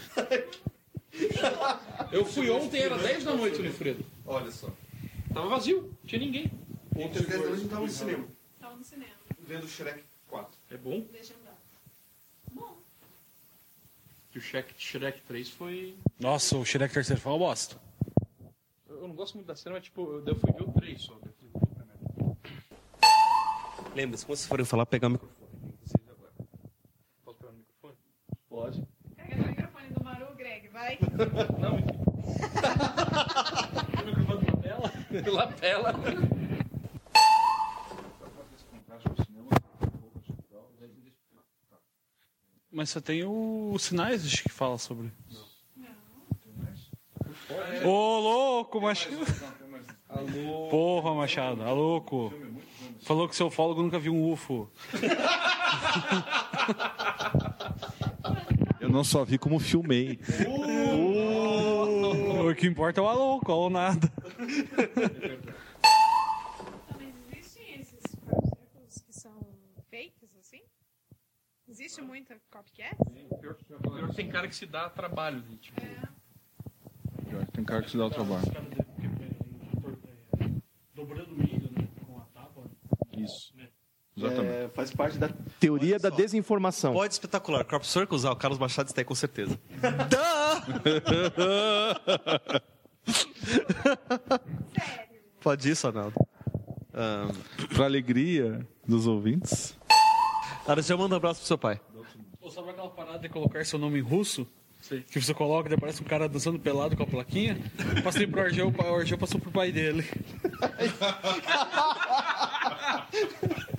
Speaker 7: Eu fui ontem, era 10 da noite no Fredo.
Speaker 9: Olha só.
Speaker 7: Tava vazio, não tinha ninguém.
Speaker 9: Ontem às 10 da noite a gente tava no cinema.
Speaker 10: Tava no cinema.
Speaker 9: Vendo Shrek 4.
Speaker 7: É bom?
Speaker 10: Legendado. Bom.
Speaker 7: Que o Shrek, Shrek 3 foi.
Speaker 8: Nossa, o Shrek terceiro foi uma bosta.
Speaker 7: Eu eu não gosto muito da cena, mas tipo, eu eu fui ver o 3 só.
Speaker 6: Lembre-se, quando vocês forem falar, pegar o microfone.
Speaker 7: Posso pegar o microfone?
Speaker 6: Pode.
Speaker 10: Pega no microfone do Maru, Greg, vai.
Speaker 7: Não, enfim.
Speaker 1: lapela.
Speaker 8: Mas você tem o- os sinais acho que fala sobre. Ô, louco, Machado. Porra, Machado, a louco. Falou que seu fólogo nunca viu um UFO.
Speaker 14: Eu não só vi como filmei.
Speaker 8: O que importa é o a louco, ou nada.
Speaker 10: Existem esses círculos que são fakes, assim? Existe muita copycat?
Speaker 1: Pior, pior que tem cara que se dá trabalho? Tipo,
Speaker 14: Pior que Tem cara que se dá o trabalho.
Speaker 8: Dobrando milho, né? Com a tábua.
Speaker 14: Isso. Exatamente.
Speaker 9: É, faz parte da teoria da desinformação.
Speaker 6: Pode espetacular. Crop Circles, ah, o Carlos Machado está aí com certeza. Pode isso, Arnaldo.
Speaker 14: Pra alegria dos ouvintes.
Speaker 6: Cara, já manda um abraço pro seu pai.
Speaker 8: Ou sabe aquela parada de colocar seu nome em russo? Que você coloca e aparece um cara dançando pelado com a plaquinha? Passei pro Argel, o Argel passou pro pai dele.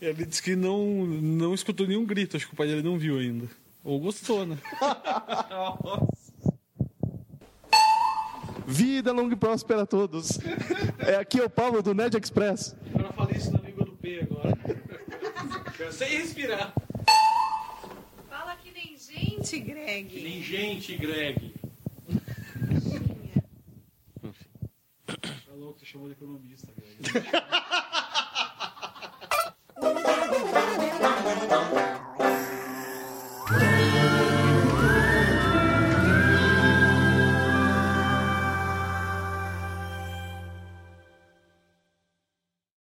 Speaker 8: Ele disse que não, não escutou nenhum grito, acho que o pai dele não viu ainda. Ou gostou, né?
Speaker 9: Vida longa e próspera a todos. É aqui é o Paulo do Nerd Express.
Speaker 8: Eu falei isso na língua do P agora. Sem respirar.
Speaker 10: Fala que nem gente, Greg.
Speaker 1: que nem gente, Greg.
Speaker 8: É louco, te chamou de economista, Greg.